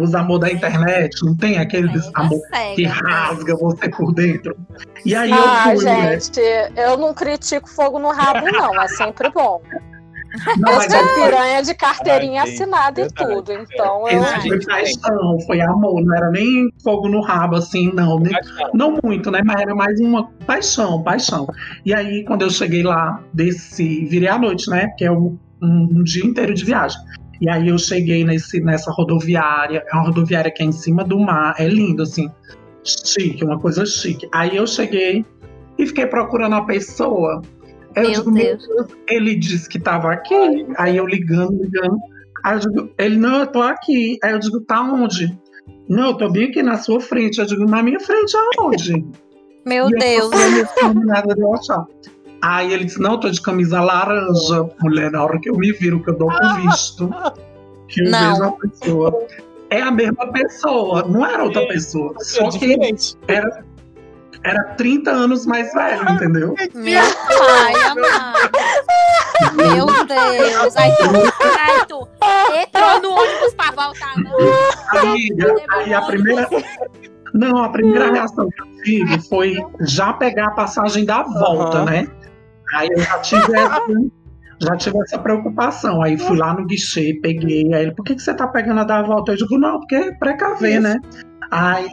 Os amor da internet, não tem aquele Cega, amor que cega. rasga você por dentro. E aí Ah, eu fui, né? gente, eu não critico fogo no rabo, não. É sempre bom. Não, Eu mas sou aí piranha de carteirinha Ah, assinada e tudo. Então Esse eu. Foi paixão, foi amor, não era nem fogo no rabo, assim, não. nem- não muito, né? Mas era mais uma paixão, paixão. E aí, quando eu cheguei lá, desci, virei à noite, né? Porque é um, um- um dia inteiro de viagem. E aí eu cheguei nesse, nessa rodoviária, é uma rodoviária que é em cima do mar, é lindo, assim, chique, uma coisa chique. Aí eu cheguei e fiquei procurando a pessoa. Eu Meu digo, Deus. ele disse que tava aqui, aí eu ligando, ligando. Aí eu digo, ele, não, eu tô aqui. Aí eu digo, tá onde? Não, eu tô bem aqui na sua frente. Eu digo, na minha frente aonde? Meu E eu Deus. procurando, não nada de eu achar. Aí ele disse, não, eu tô de camisa laranja. Mulher, na hora que eu me viro, que eu dou com visto, que eu Não. vejo a pessoa. é a mesma pessoa, não era outra pessoa. É Só que era, era 30 anos mais velho, entendeu? Meu pai amado. Meu Deus. Aí tu, aí tu entrou no ônibus pra voltar, não. Amiga, aí a primeira. Não, a primeira reação que eu tive foi já pegar a passagem da volta, Aham. né? Aí eu já tive essa, já tive essa preocupação. Aí fui lá no guichê, peguei. Aí ele, por que, que você tá pegando a da volta? Eu digo, não, porque é precaver, né? Aí,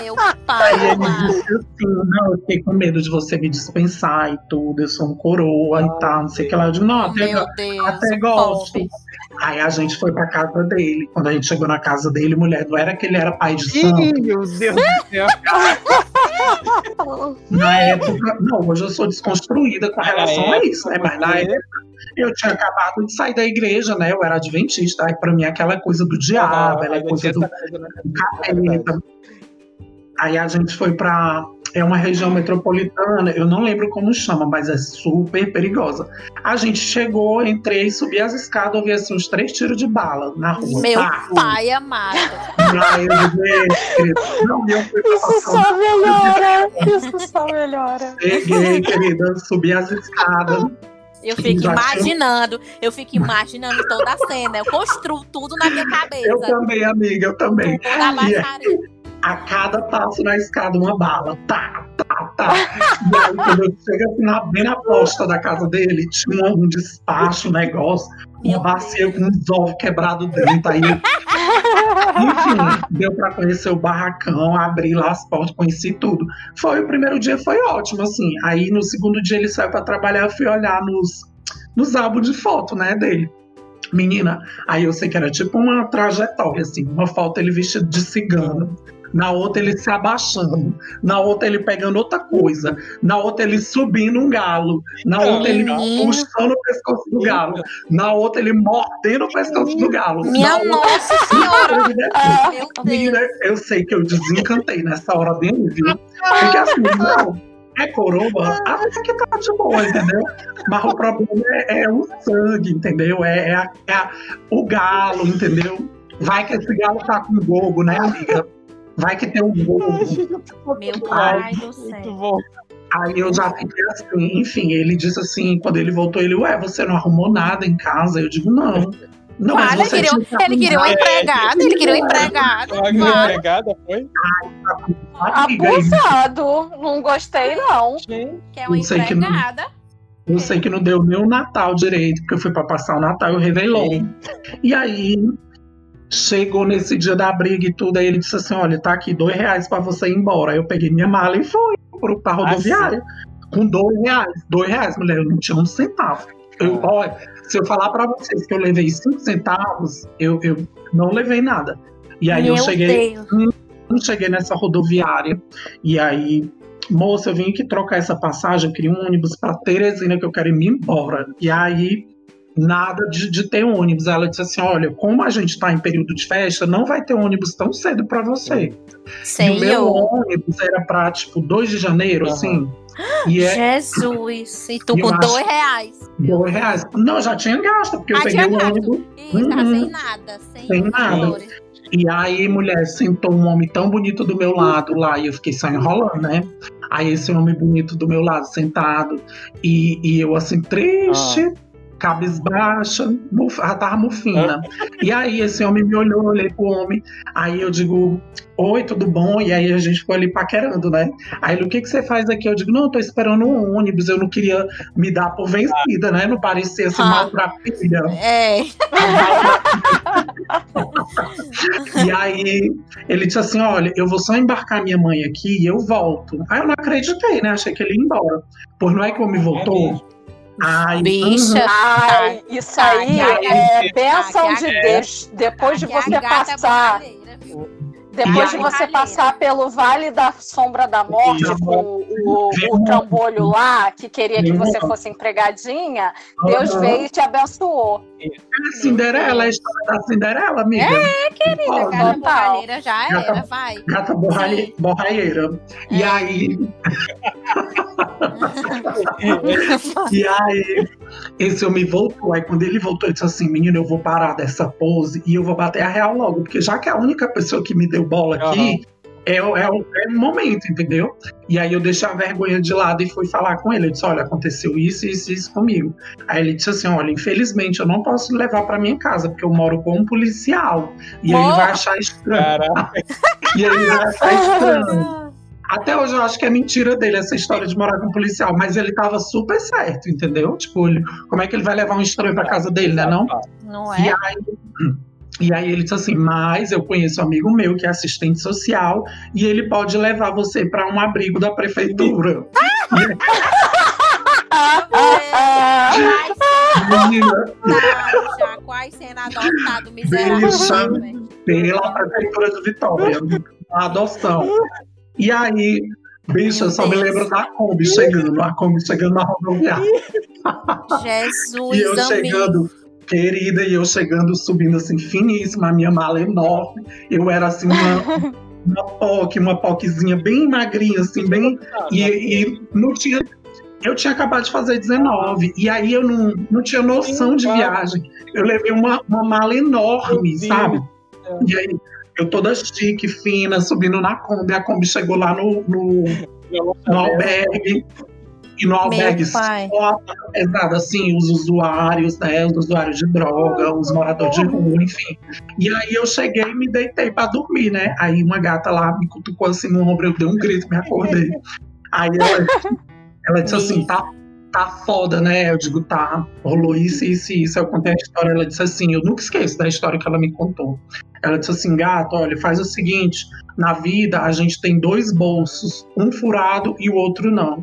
Meu pai aí ele disse assim, não, eu fiquei com medo de você me dispensar e tudo, eu sou um coroa e tal, não sei o que lá. Eu digo, não, até, Meu Deus. até gosto. pobre. Aí a gente foi pra casa dele. Quando a gente chegou na casa dele, mulher, não era que ele era pai de santo. Meu Deus do céu. Na época, não, hoje eu sou desconstruída com relação a isso, né? Mas na época eu tinha acabado de sair da igreja, né? Eu era adventista, aí pra mim aquela coisa do diabo, Ah, ela é coisa do né? capeta. Aí a gente foi pra. É uma região metropolitana, eu não lembro como chama, mas é super perigosa. A gente chegou, entrei, subi as escadas, ouvi assim uns três tiros de bala na rua. Meu Tá. pai amado. Aí eu digo, "Ei, querido, não, eu fui Isso só melhora. Isso só melhora. Cheguei, querida, subi as escadas. Eu fico imaginando, eu fico imaginando toda a cena. Eu construo tudo na minha Eu cabeça. também, amiga, eu também. Baixaria. A cada passo na escada uma bala. Tá, tá, tá. E aí, quando eu chego assim, na, bem na porta da casa dele, tinha um despacho, um negócio, uma bacia com uns ovos quebrados dentro. Aí, enfim, deu pra conhecer o barracão, abri lá as portas, conheci tudo. Foi o primeiro dia, foi ótimo, assim. Aí no segundo dia ele saiu pra trabalhar, eu fui olhar nos, nos álbuns de foto, né, dele. Menina, aí eu sei que era tipo uma trajetória, assim. Uma foto ele vestido de cigano, na outra ele se abaixando, na outra ele pegando outra coisa, na outra ele subindo um galo, na outra ele Menino. puxando o pescoço do galo, na outra ele mordendo o pescoço do galo. Minha na outra... nossa senhora. Ah, Meu Menina, Deus. eu sei que eu desencantei nessa hora bem, viu? Porque assim, não, é coroa, até que tá de boa, entendeu? Mas o problema é, é o sangue, entendeu? É, é a- é a- o galo, entendeu? Vai que esse galo tá com gogo, né, amiga? Vai que tem um gogo. Meu pai do Muito céu. bom. Aí eu já fiquei assim, enfim, ele disse assim, quando ele voltou, ele, ué, você não arrumou nada em casa? Eu digo, não. Não, mas Claro, ele você queria, ele queria um empregado, ele queria um empregado. Uma Claro. empregada foi? Abusado. Não gostei, não. Que é uma empregada. Eu sei que não deu nem o Natal direito, porque eu fui pra passar o Natal e o Réveillon. E aí, chegou nesse dia da briga e tudo, aí ele disse assim, olha, tá aqui dois reais pra você ir embora. Aí eu peguei minha mala e fui pro, pra rodoviária. Com dois reais. Dois reais, mulher, eu não tinha um centavo. Eu, olha, se eu falar pra vocês que eu levei cinco centavos, eu, eu não levei nada. E aí Meu eu cheguei, eu cheguei nessa rodoviária e aí, moça, eu vim aqui trocar essa passagem, eu queria um ônibus para Teresina que eu quero ir me embora. E aí, nada de, de ter ônibus. Ela disse assim: olha, como a gente está em período de festa, não vai ter ônibus tão cedo para você. E o meu ônibus era para tipo 2 de janeiro, Aham. assim. E é Jesus. E tu Eu com acho- dois reais. dois reais. Não, já tinha gasto, porque eu Ah, peguei tinha o gasto. ônibus. E tá Uhum. sem nada. Sem, Sem nada. valores. E aí, mulher, sentou um homem tão bonito do meu lado lá, e eu fiquei só enrolando, né? Aí esse homem bonito do meu lado, sentado, e, e eu assim, triste, cabisbaixa, muf, já tava mufina. E aí esse homem me olhou, eu olhei pro homem, aí eu digo, oi, tudo bom? E aí a gente ficou ali paquerando, né? Aí ele, o que, que você faz aqui? Eu digo, não, eu tô esperando um ônibus, eu não queria me dar por vencida, né? Não parecia assim, Ah. mal pra filha. É. E aí ele disse assim: Olha, eu vou só embarcar minha mãe aqui e eu volto. Aí eu não acreditei, né? Achei que ele ia embora. Pois não é que o homem voltou? Ai, Bicha. Ai, isso aí Ai, é bênção de Deus. Depois de você é passar? Depois de você borralheira. passar pelo Vale da Sombra da Morte com o o, trambolho lá, que queria que você fosse empregadinha, Deus veio e te abençoou. É Cinderela, a história da Cinderela, amiga. É, Querida, gata borralheira já Gata- era, vai. Gata borralhe- borraieira. E É. aí, e aí, esse homem voltou. Aí quando ele voltou, ele disse assim: menino, eu vou parar dessa pose e eu vou bater a real logo. Porque já que a única pessoa que me deu bola aqui é, o- é, o, é o momento, entendeu? E aí eu deixei a vergonha de lado e fui falar com ele. Eu disse: olha, aconteceu isso, isso, isso comigo. Aí ele disse assim: olha, infelizmente eu não posso levar pra minha casa, porque eu moro com um policial. E aí ele vai achar estranho. Caraca, E aí ele vai achar estranho. Até hoje eu acho que é mentira dele essa história de morar com um policial, mas ele tava super certo, entendeu? Tipo, ele- como é que ele vai levar um estranho pra casa dele, né? Não? Não E é? aí, e aí ele disse assim: Mas eu conheço um amigo meu que é assistente social e ele pode levar você pra um abrigo da prefeitura. Menina, já quase sendo adotado, miserável. Velho. pela prefeitura de Vitória, a adoção. E aí, bicho, eu só me lembro da Kombi chegando, a Kombi chegando na rodoviária. Jesus, E eu amigo. Querida, e eu chegando, subindo assim, finíssima, a minha mala enorme. Eu era assim, uma, uma POC, uma POCzinha bem magrinha, assim, bem. E, e não tinha. Eu tinha acabado de fazer 19, e aí eu não, não tinha noção de claro. viagem. Eu levei uma, uma mala enorme, sabe? E aí, eu toda chique, fina, subindo na Kombi. A Kombi chegou lá no, no, no albergue. E no albergue só, exato, assim, os usuários, né? Os usuários de droga, os moradores de rua, enfim. E aí eu cheguei e me deitei pra dormir, né? Aí uma gata lá me cutucou assim no ombro, eu dei um grito, me acordei. Aí ela, ela disse assim, tá, tá foda, né? Eu digo, tá, rolou isso, isso isso. Eu contei a história, ela disse assim, eu nunca esqueço da história que ela me contou. Ela disse assim, gato, olha, faz o seguinte, na vida a gente tem dois bolsos, um furado e o outro não.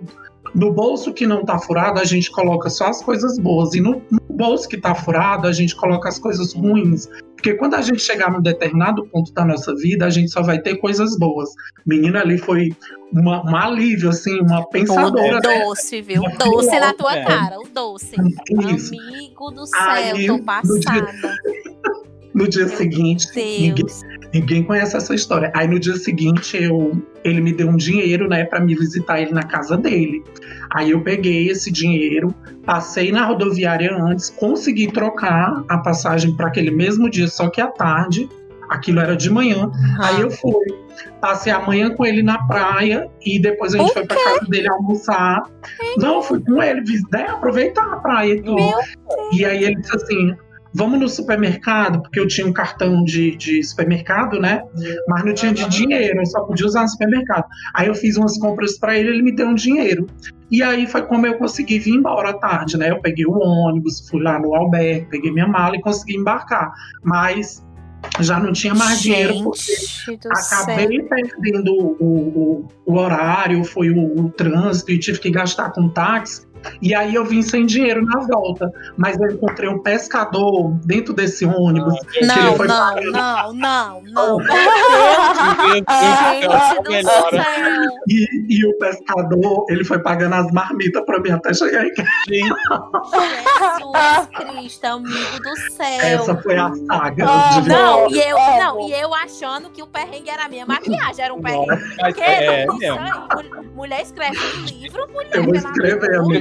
No bolso que não tá furado, a gente coloca só as coisas boas. E no, no bolso que tá furado, a gente coloca as coisas ruins. Porque quando a gente chegar num determinado ponto da nossa vida, a gente só vai ter coisas boas. Menina ali foi uma, um alívio, assim, uma O pensadora. né? doce, viu? Uma Doce na tua É. cara, o doce. Isso. Amigo do céu, Aí, tô passada. No dia seguinte, ninguém, ninguém conhece essa história. Aí no dia seguinte, eu, ele me deu um dinheiro, né, para me visitar ele na casa dele. Aí eu peguei esse dinheiro, passei na rodoviária antes, consegui trocar a passagem para aquele mesmo dia, só que à tarde. Aquilo era de manhã. Aí eu fui. Passei a manhã com ele na praia e depois a gente foi pra casa dele almoçar. Não, fui com ele, né, aproveitar a praia e tudo. Meu E aí ele disse assim: vamos no supermercado, porque eu tinha um cartão de, de supermercado, né? Mas não tinha de dinheiro, eu só podia usar no supermercado. Aí eu fiz umas compras para ele, ele me deu um dinheiro. E aí foi como eu consegui vir embora à tarde, né? Eu peguei o ônibus, fui lá no albergue, peguei minha mala e consegui embarcar. Mas já não tinha mais dinheiro porque Gente do céu. acabei perdendo o, o, o horário, foi o, o trânsito e tive que gastar com táxi. E aí eu vim sem dinheiro na volta. Mas eu encontrei um pescador dentro desse ônibus. que Não, ele foi não, pagando. não, não, não. Melhora. céu. E, e o pescador, ele foi pagando as marmitas pra mim até chegar em casa. Gente, Jesus Cristo, amigo do céu. Essa foi a saga. Ah, de- Não, e eu, Amo. não, e eu achando que o perrengue era a minha maquiagem, era um perrengue. é, isso é? Mul- Mulher escreve um livro, mulher. Eu vou escrever, amor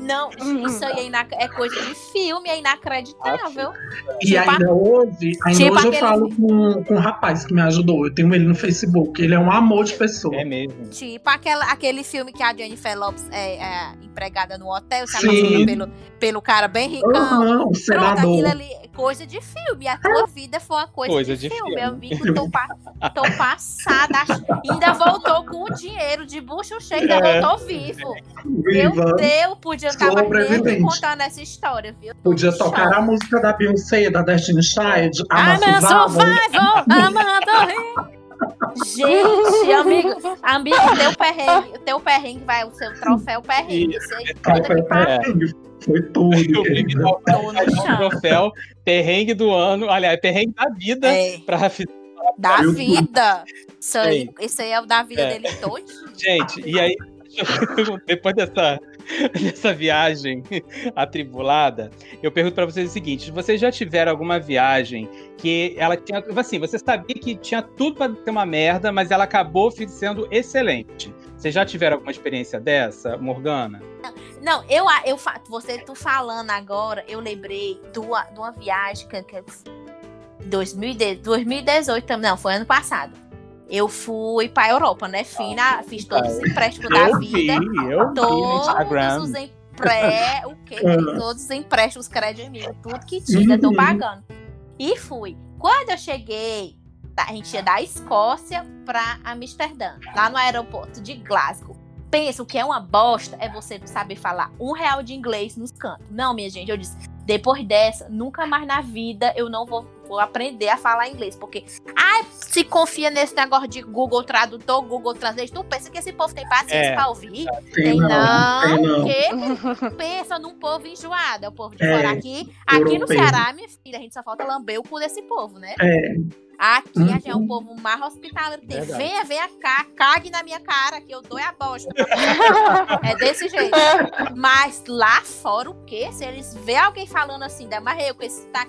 Não, isso aí é, inac- é coisa de filme, é inacreditável. E Tipo ainda hoje, ainda tipo hoje eu falo com, com um rapaz que me ajudou. Eu tenho ele no Facebook. Ele é um amor de pessoa. é mesmo. Tipo aquela, aquele filme que a Jennifer Lopes é, é empregada no hotel, se apaixona pelo, pelo cara bem ricão. Aham, o Pronto, senador. aquilo ali é coisa de filme. A tua vida foi uma coisa, Coisa de, de filme. filme. Amigo, tô, pa- tô passada. Ainda voltou com o dinheiro de bucho cheio, ainda É. voltou vivo. Viva. Meu Deus, podia estar aqui contando essa história, viu? Podia tocar a música da Beyoncé, da Destiny Child, I'm a Amanda survival, Amanda Gente, amigo, amigo, o teu perrengue, teu perrengue vai, o seu troféu perrengue. Isso que pariu. foi tudo, O. Big troféu, perrengue do ano, aliás, perrengue da vida É, pra da Eu- vida. Isso aí, isso aí é o da vida É. dele todo. Gente, e aí, depois dessa, dessa viagem atribulada, eu pergunto para vocês o seguinte: vocês já tiveram alguma viagem que ela tinha. Assim, você sabia que tinha tudo para ter uma merda, mas ela acabou sendo excelente. Vocês já tiveram alguma experiência dessa, Morgana? Não, eu, eu você tô falando agora, eu lembrei de uma, de uma viagem que, que 2018, não, foi ano passado eu fui para a Europa, né? Fiz todos os empréstimos da vida. Vi, eu todos os empré... o quê? todos os empréstimos crédito tudo que tinha, tô pagando. E fui. Quando eu cheguei, a gente ia da Escócia para Amsterdã, lá no aeroporto de Glasgow. Pensa, o que é uma bosta é você não saber falar um real de inglês nos cantos. Não, minha gente, eu disse, depois dessa, nunca mais na vida eu não vou, vou aprender a falar inglês. Porque, ai, se confia nesse negócio de Google Tradutor, Google Translate, tu pensa que esse povo tem paciência é, pra ouvir? Tem, tem não, não. Porque pensa num povo enjoado. É o povo de é, fora aqui. Aqui no Ceará, minha filha, a gente só falta lamber o cu desse povo, né? É. Aqui uhum. a gente é um povo mais hospitaleiro que tem. Venha, venha cá, cague na minha cara, que eu dou a bosta. é desse jeito. Mas lá fora, o quê? Se eles vê alguém falando assim, da eu com esse tá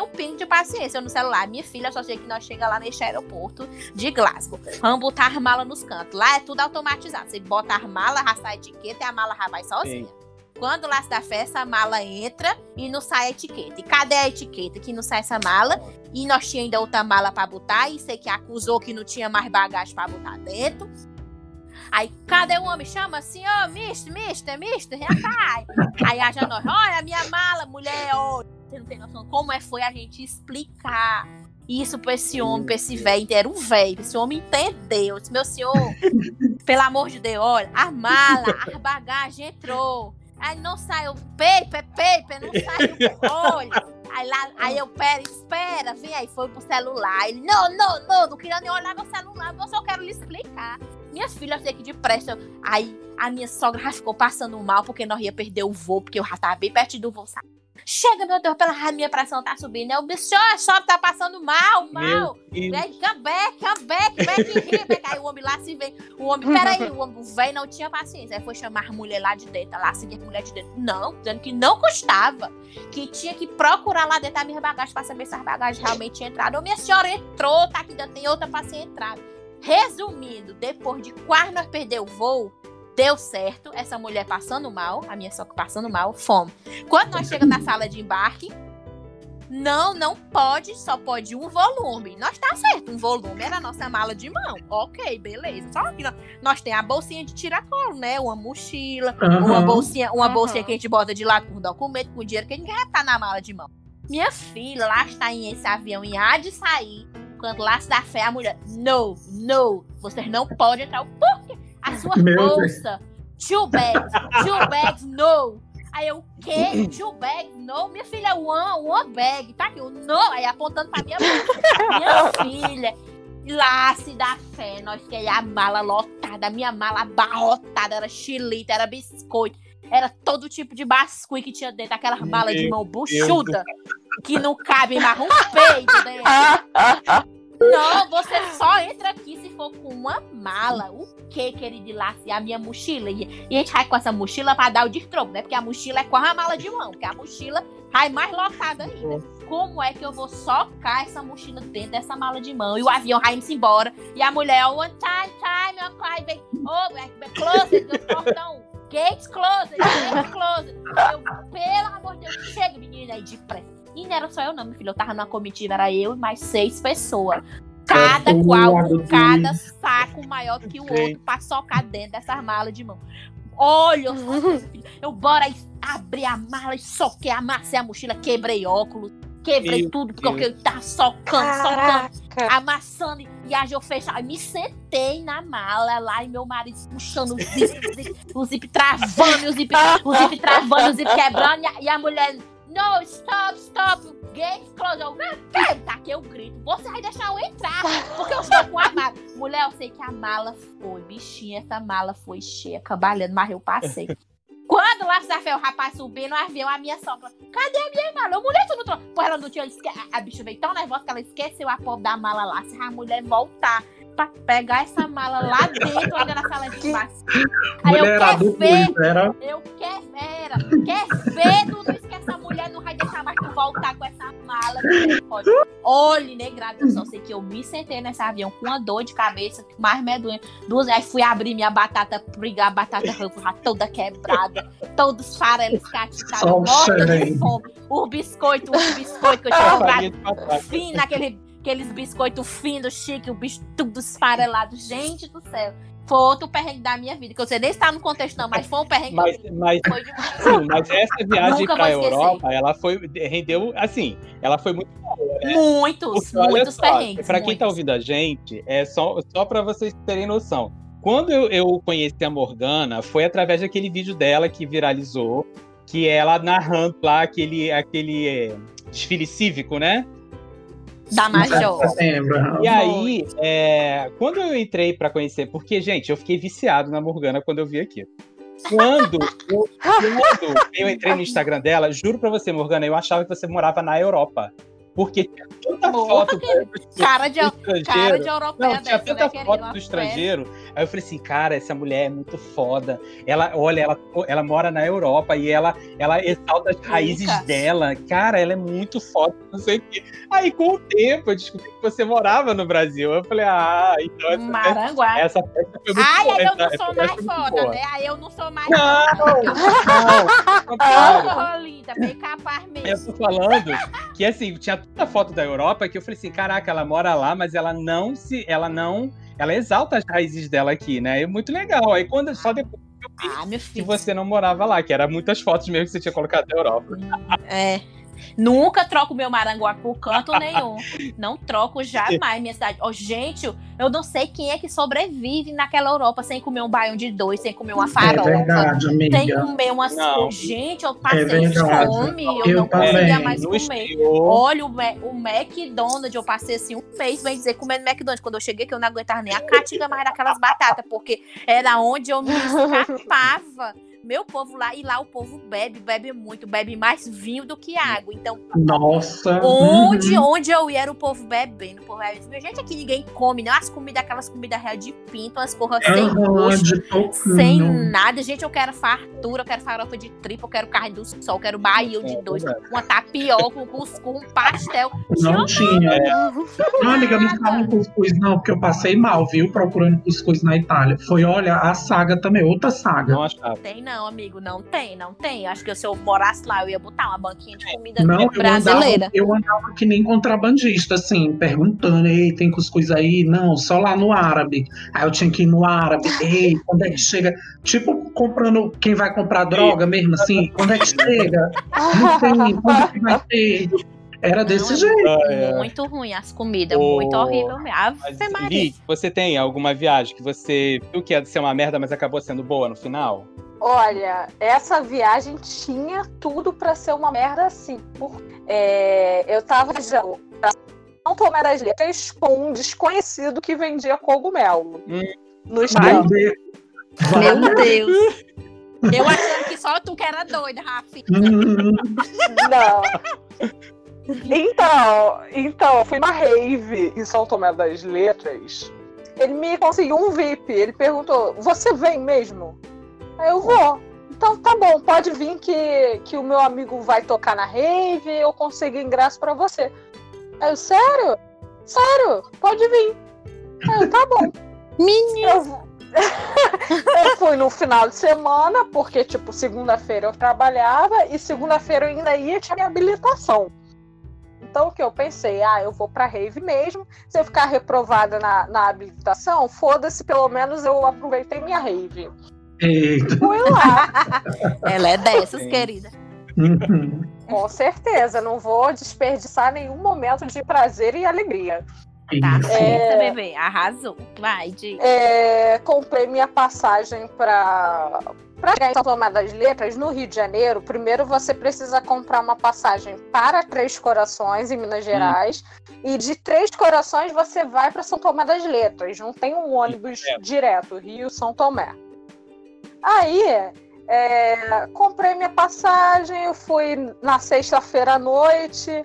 um pingo de paciência no celular. Minha filha só sei que nós chega lá neste aeroporto de Glasgow. Vamos botar a mala nos cantos. Lá é tudo automatizado. Você bota a mala, arrasta a etiqueta e a mala já vai sozinha. Sim. Quando lá se dá festa, a mala entra e não sai a etiqueta. E cadê a etiqueta? Que não sai essa mala. E nós tinha ainda outra mala para botar. E sei que acusou que não tinha mais bagagem para botar dentro. Aí, cadê o homem? Chama assim, ô, oh, mister, mister, mister, rapaz. Aí a nós, olha, minha mala, mulher, olha. Você não tem noção como é foi a gente explicar isso pra esse homem, pra esse velho, era um velho, esse homem entendeu. Disse, meu senhor, pelo amor de Deus, olha, a mala, a bagagem entrou. Aí não saiu paper, paper, não saiu olha. Aí, lá, aí eu, pera, espera, vem aí, foi pro celular. Ele, não, não, não, não queria nem olhar meu celular, eu só quero lhe explicar. Minha filha sei que depressa. Aí a minha sogra já ficou passando mal porque nós ia perder o voo, porque eu já tava bem perto do voo, sabe? Chega, meu Deus, pela minha pressão tá subindo. É o bicho, só tá passando mal, mal. Vem, come back, come back, back here, back. Aí o homem lá se vem. O homem, peraí, o homem, velho não tinha paciência. Aí foi chamar a mulher lá de dentro, lá seguir a mulher de dentro. Não, dizendo que não custava. Que tinha que procurar lá dentro da minha bagagem pra saber se as bagagens realmente tinham entrado. Ô, minha senhora entrou, tá aqui, ainda tem outra paciente entrada. Resumindo, depois de quase nós perder o voo, Deu certo, essa mulher passando mal, a minha sogra passando mal, fome. Quando nós chegamos na sala de embarque, não, não pode, só pode um volume. Nós tá certo, um volume era a nossa mala de mão. Ok, beleza. Só que nós, nós tem a bolsinha de tiracolo, né? Uma mochila, uhum. uma bolsinha, uma uhum. bolsinha que a gente bota de lado com documento, com dinheiro, que a gente quer tá na mala de mão. Minha filha, lá está em esse avião e há de sair. Quando lá se dá fé, a mulher, não, não, vocês não podem entrar. Por quê? A sua Meu bolsa. Deus. Two bags, two bags, no. Aí eu, o quê? Two bags, no? Minha filha, one, one bag. Tá aqui, o no. Aí apontando pra minha bolsa. minha filha. Lá se dá fé, nós que a mala lotada, a minha mala abarrotada, era chilito, era biscoito, era todo tipo de bascui que tinha dentro, aquela mala de mão buchuda, que não cabe mais um peito dentro. Não, você só entra aqui se for com uma mala. O que, querido lá? A minha mochila. E, a gente vai com essa mochila pra dar o destroço, né? Porque a mochila é com a mala de mão. Porque a mochila vai mais lotada ainda. Como é que eu vou socar essa mochila dentro dessa mala de mão? E o avião vai indo embora. E a mulher, oh, one time, time, meu pai, vem. Oh, closet, do portão. Gates closet, gates closet. Eu, pelo amor de Deus, chega, menina aí, depressa. E não era só eu, não, meu filho. Eu tava numa comitiva, era eu e mais seis pessoas. Cada qual com cada saco maior do que o outro pra socar dentro dessas malas de mão. Olha, eu bora abrir a mala e soquei, amassei a mochila, quebrei óculos, quebrei Meu tudo, porque Deus. eu tava socando, Caraca. socando, amassando. E a eu fechava, me sentei na mala lá e meu marido puxando o zip, o zip, o zip travando, o zip, o zip travando, o zip quebrando, e a, e a mulher no, stop, stop. Eu, tá aqui eu grito. Você vai deixar eu entrar, porque eu estou com a mala. Mulher, eu sei que a mala foi, bichinha, essa mala foi cheia, cabalhando, mas eu passei. Quando lá se o rapaz subindo avião, a minha sogra, cadê a minha mala? Eu, mulher, tu não trouxe. Pô, ela não tinha. A, a bicha veio tão nervosa que ela esqueceu a pobre da mala lá. Se a mulher voltar pra pegar essa mala lá dentro, ainda na sala de baixo. Aí eu Mulher quero ver, era. eu quero, era, quer ver, Dudu, que essa mulher não vai deixar mais tu voltar com essa mala. Olhe, negrada, eu só sei que eu me sentei nesse avião com uma dor de cabeça, mais medonha. Duas, aí fui abrir minha batata, brigar a batata toda quebrada, todos farelos catiçados, Só o morta de fome. O biscoito, o biscoito que eu tinha Ah, comprado farinha de batata. fino, aquele, aqueles biscoitos finos, chique, o bicho tudo esfarelado. Gente do céu. Foi outro perrengue da minha vida, que eu sei nem tá no contexto, não, mas foi um perrengue Mas, mas, sim, mas essa viagem vou esquecer. Europa, ela foi. Rendeu, assim, ela foi muito Muitos, Porque, muitos só, perrengues. Pra quem tá muitos. ouvindo a gente, é só, só para vocês terem noção. Quando eu, eu conheci a Morgana, foi através daquele vídeo dela que viralizou, que ela narrando lá aquele, aquele é, desfile cívico, né? Da Major. E aí, é, quando eu entrei pra conhecer, porque, gente, eu fiquei viciado na Morgana quando eu vi aqui. Quando eu, quando eu entrei no Instagram dela, juro pra você, Morgana, eu achava que você morava na Europa. Porque tinha tanta Porra, foto Cara de, do estrangeiro. cara de europeia Não, tinha dessa, tanta né, foto do festa. estrangeiro. Aí eu falei assim, cara, essa mulher é muito foda. Ela, olha, ela, ela mora na Europa e ela, ela exalta as raízes dela. Cara, ela é muito foda, não sei o quê. Aí, com o tempo, eu descobri que você morava no Brasil. Eu falei, ah, então essa, Maranguá. essa festa foi muito Ai, boa. aí eu não sou festa mais foda, boa. né? Aí eu não sou mais Não, foda. não, ao contrário. Porra, linda, bem capaz Eu mesmo. tô falando que assim, tinha tanta foto da Europa que eu falei assim, caraca, ela mora lá, mas ela não se. Ela não. Ela exalta as raízes dela aqui, né? É muito legal. Aí quando só depois eu vi Ah, que você não morava lá, que era muitas fotos mesmo que você tinha colocado da Europa. É. Nunca troco meu Maranguá por canto nenhum. Não troco jamais minha cidade. Ó, gente, eu não sei quem é que sobrevive naquela Europa sem comer um baião de dois, sem comer uma É farofa. verdade, sem amiga. comer umas Não. Gente, eu passei verdade. fome, eu, Eu não conseguia também. mais no comer. exterior, Olha, o, o McDonald's, eu passei assim um mês, bem dizer, comendo McDonald's. Quando eu cheguei, que eu não aguentava nem a catinga mais daquelas batatas, porque era onde eu me escapava. Meu povo lá, e lá o povo bebe, bebe muito, bebe mais vinho do que água. Então, Nossa. onde, uhum. onde eu ia era o povo bebendo. O povo bebendo. Meu, gente, aqui ninguém come, não. As comidas, aquelas comidas real de pinto, as porras sem gosto. Sem nada, gente. Eu quero fartura, eu quero farofa de tripa, eu quero carne do sol, eu quero barril de É, dois, verdade. uma tapioca, um cuscuz, um pastel. Não tinha. É. Não, amiga, não fala em cuscuz, não, porque eu passei mal, viu? Procurando cuscuz na Itália. Foi, olha, a saga também, outra saga. não achava. Tem não, amigo, não tem, não tem. Acho que se eu morasse lá, eu ia botar uma banquinha de comida Não, eu brasileira. andava, eu andava que nem contrabandista, assim, perguntando, ei, tem cuscuz aí? Não, só lá no árabe. Aí eu tinha que ir no árabe, ei, quando é que chega? Tipo, comprando, quem vai comprar droga mesmo, assim, quando é que chega? Não tem, quando é que vai ter? Era desse Não, jeito. Ah, é. Muito ruim as comidas, Ô, muito horrível mesmo. Ave Mas, Maria. Li, você tem alguma viagem que você viu que ia ser uma merda, mas acabou sendo boa no final? Olha, essa viagem tinha tudo pra ser uma merda assim. Por- é, eu tava já não tomar as letras com um desconhecido que vendia cogumelo. Hum. No Meu estado. Deus. Meu Deus. Eu achando que só tu que era doida, Rafi. Hum, Não. Então, então, eu fui na rave em São Tomé das Letras. Ele me conseguiu um VIP. Ele perguntou: Você vem mesmo? Eu vou. Então tá bom, pode vir que, que o meu amigo vai tocar na rave e eu consigo ingresso pra você. Eu, sério? Sério? Pode vir. Eu, tá bom. Menina. Eu, eu fui no final de semana, porque, tipo, segunda-feira eu trabalhava e segunda-feira eu ainda ia tinha minha habilitação. Então, o que eu pensei? Ah, eu vou pra rave mesmo. Se eu ficar reprovada na, na habilitação, foda-se, pelo menos eu aproveitei minha rave. Eita. Fui lá, Ela é dessas, querida. Uhum. com certeza. Não vou desperdiçar nenhum momento de prazer e alegria. Tá Isso. certa, bebê. Arrasou. Vai, de. É, comprei minha passagem para para chegar em São Tomé das Letras, no Rio de Janeiro, primeiro você precisa comprar uma passagem para Três Corações, em Minas Gerais, e de Três Corações você vai para São Tomé das Letras. Não tem um ônibus direto, Rio-São Tomé. Aí, é, comprei minha passagem, eu fui na sexta-feira à noite,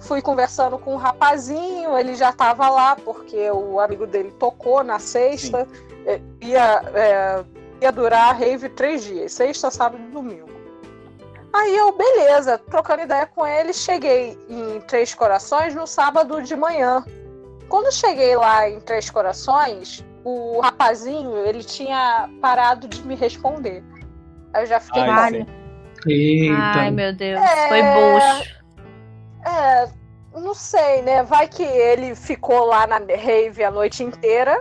fui conversando com um rapazinho, ele já estava lá, porque o amigo dele tocou na sexta. É, ia, é, ia durar a rave três dias, sexta, sábado e domingo. Aí eu, beleza, trocando ideia com ele, cheguei em Três Corações no sábado de manhã. Quando cheguei lá em Três Corações, o rapazinho, ele tinha parado de me responder. Aí eu já fiquei Ai, Eita. Ai, meu Deus. É... Foi bucho. É, não sei, né? Vai que ele ficou lá na rave a noite inteira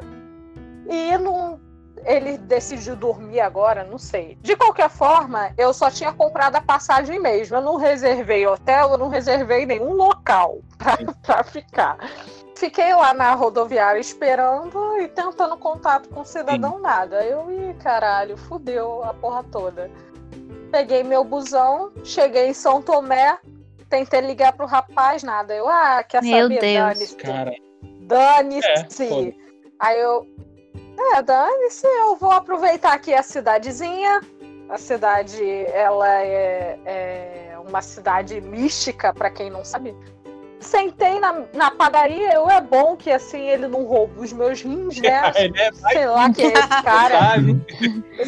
e não. Ele decidiu dormir agora, não sei. De qualquer forma, eu só tinha comprado a passagem mesmo. Eu não reservei hotel, eu não reservei nenhum local pra, pra ficar. Fiquei lá na rodoviária esperando e tentando contato com o cidadão, Sim. nada. Eu, ih, caralho, fudeu a porra toda. Peguei meu busão, cheguei em São Tomé, tentei ligar pro rapaz, nada. Eu, ah, quer meu saber? Deus. Dane-se. Dane-se. É, Aí eu, é, dane-se, eu vou aproveitar aqui a cidadezinha. A cidade, ela é, é uma cidade mística, para quem não sabe sentei na, na padaria, eu é bom que assim ele não rouba os meus rins, né? É, Sei lá quem é esse cara.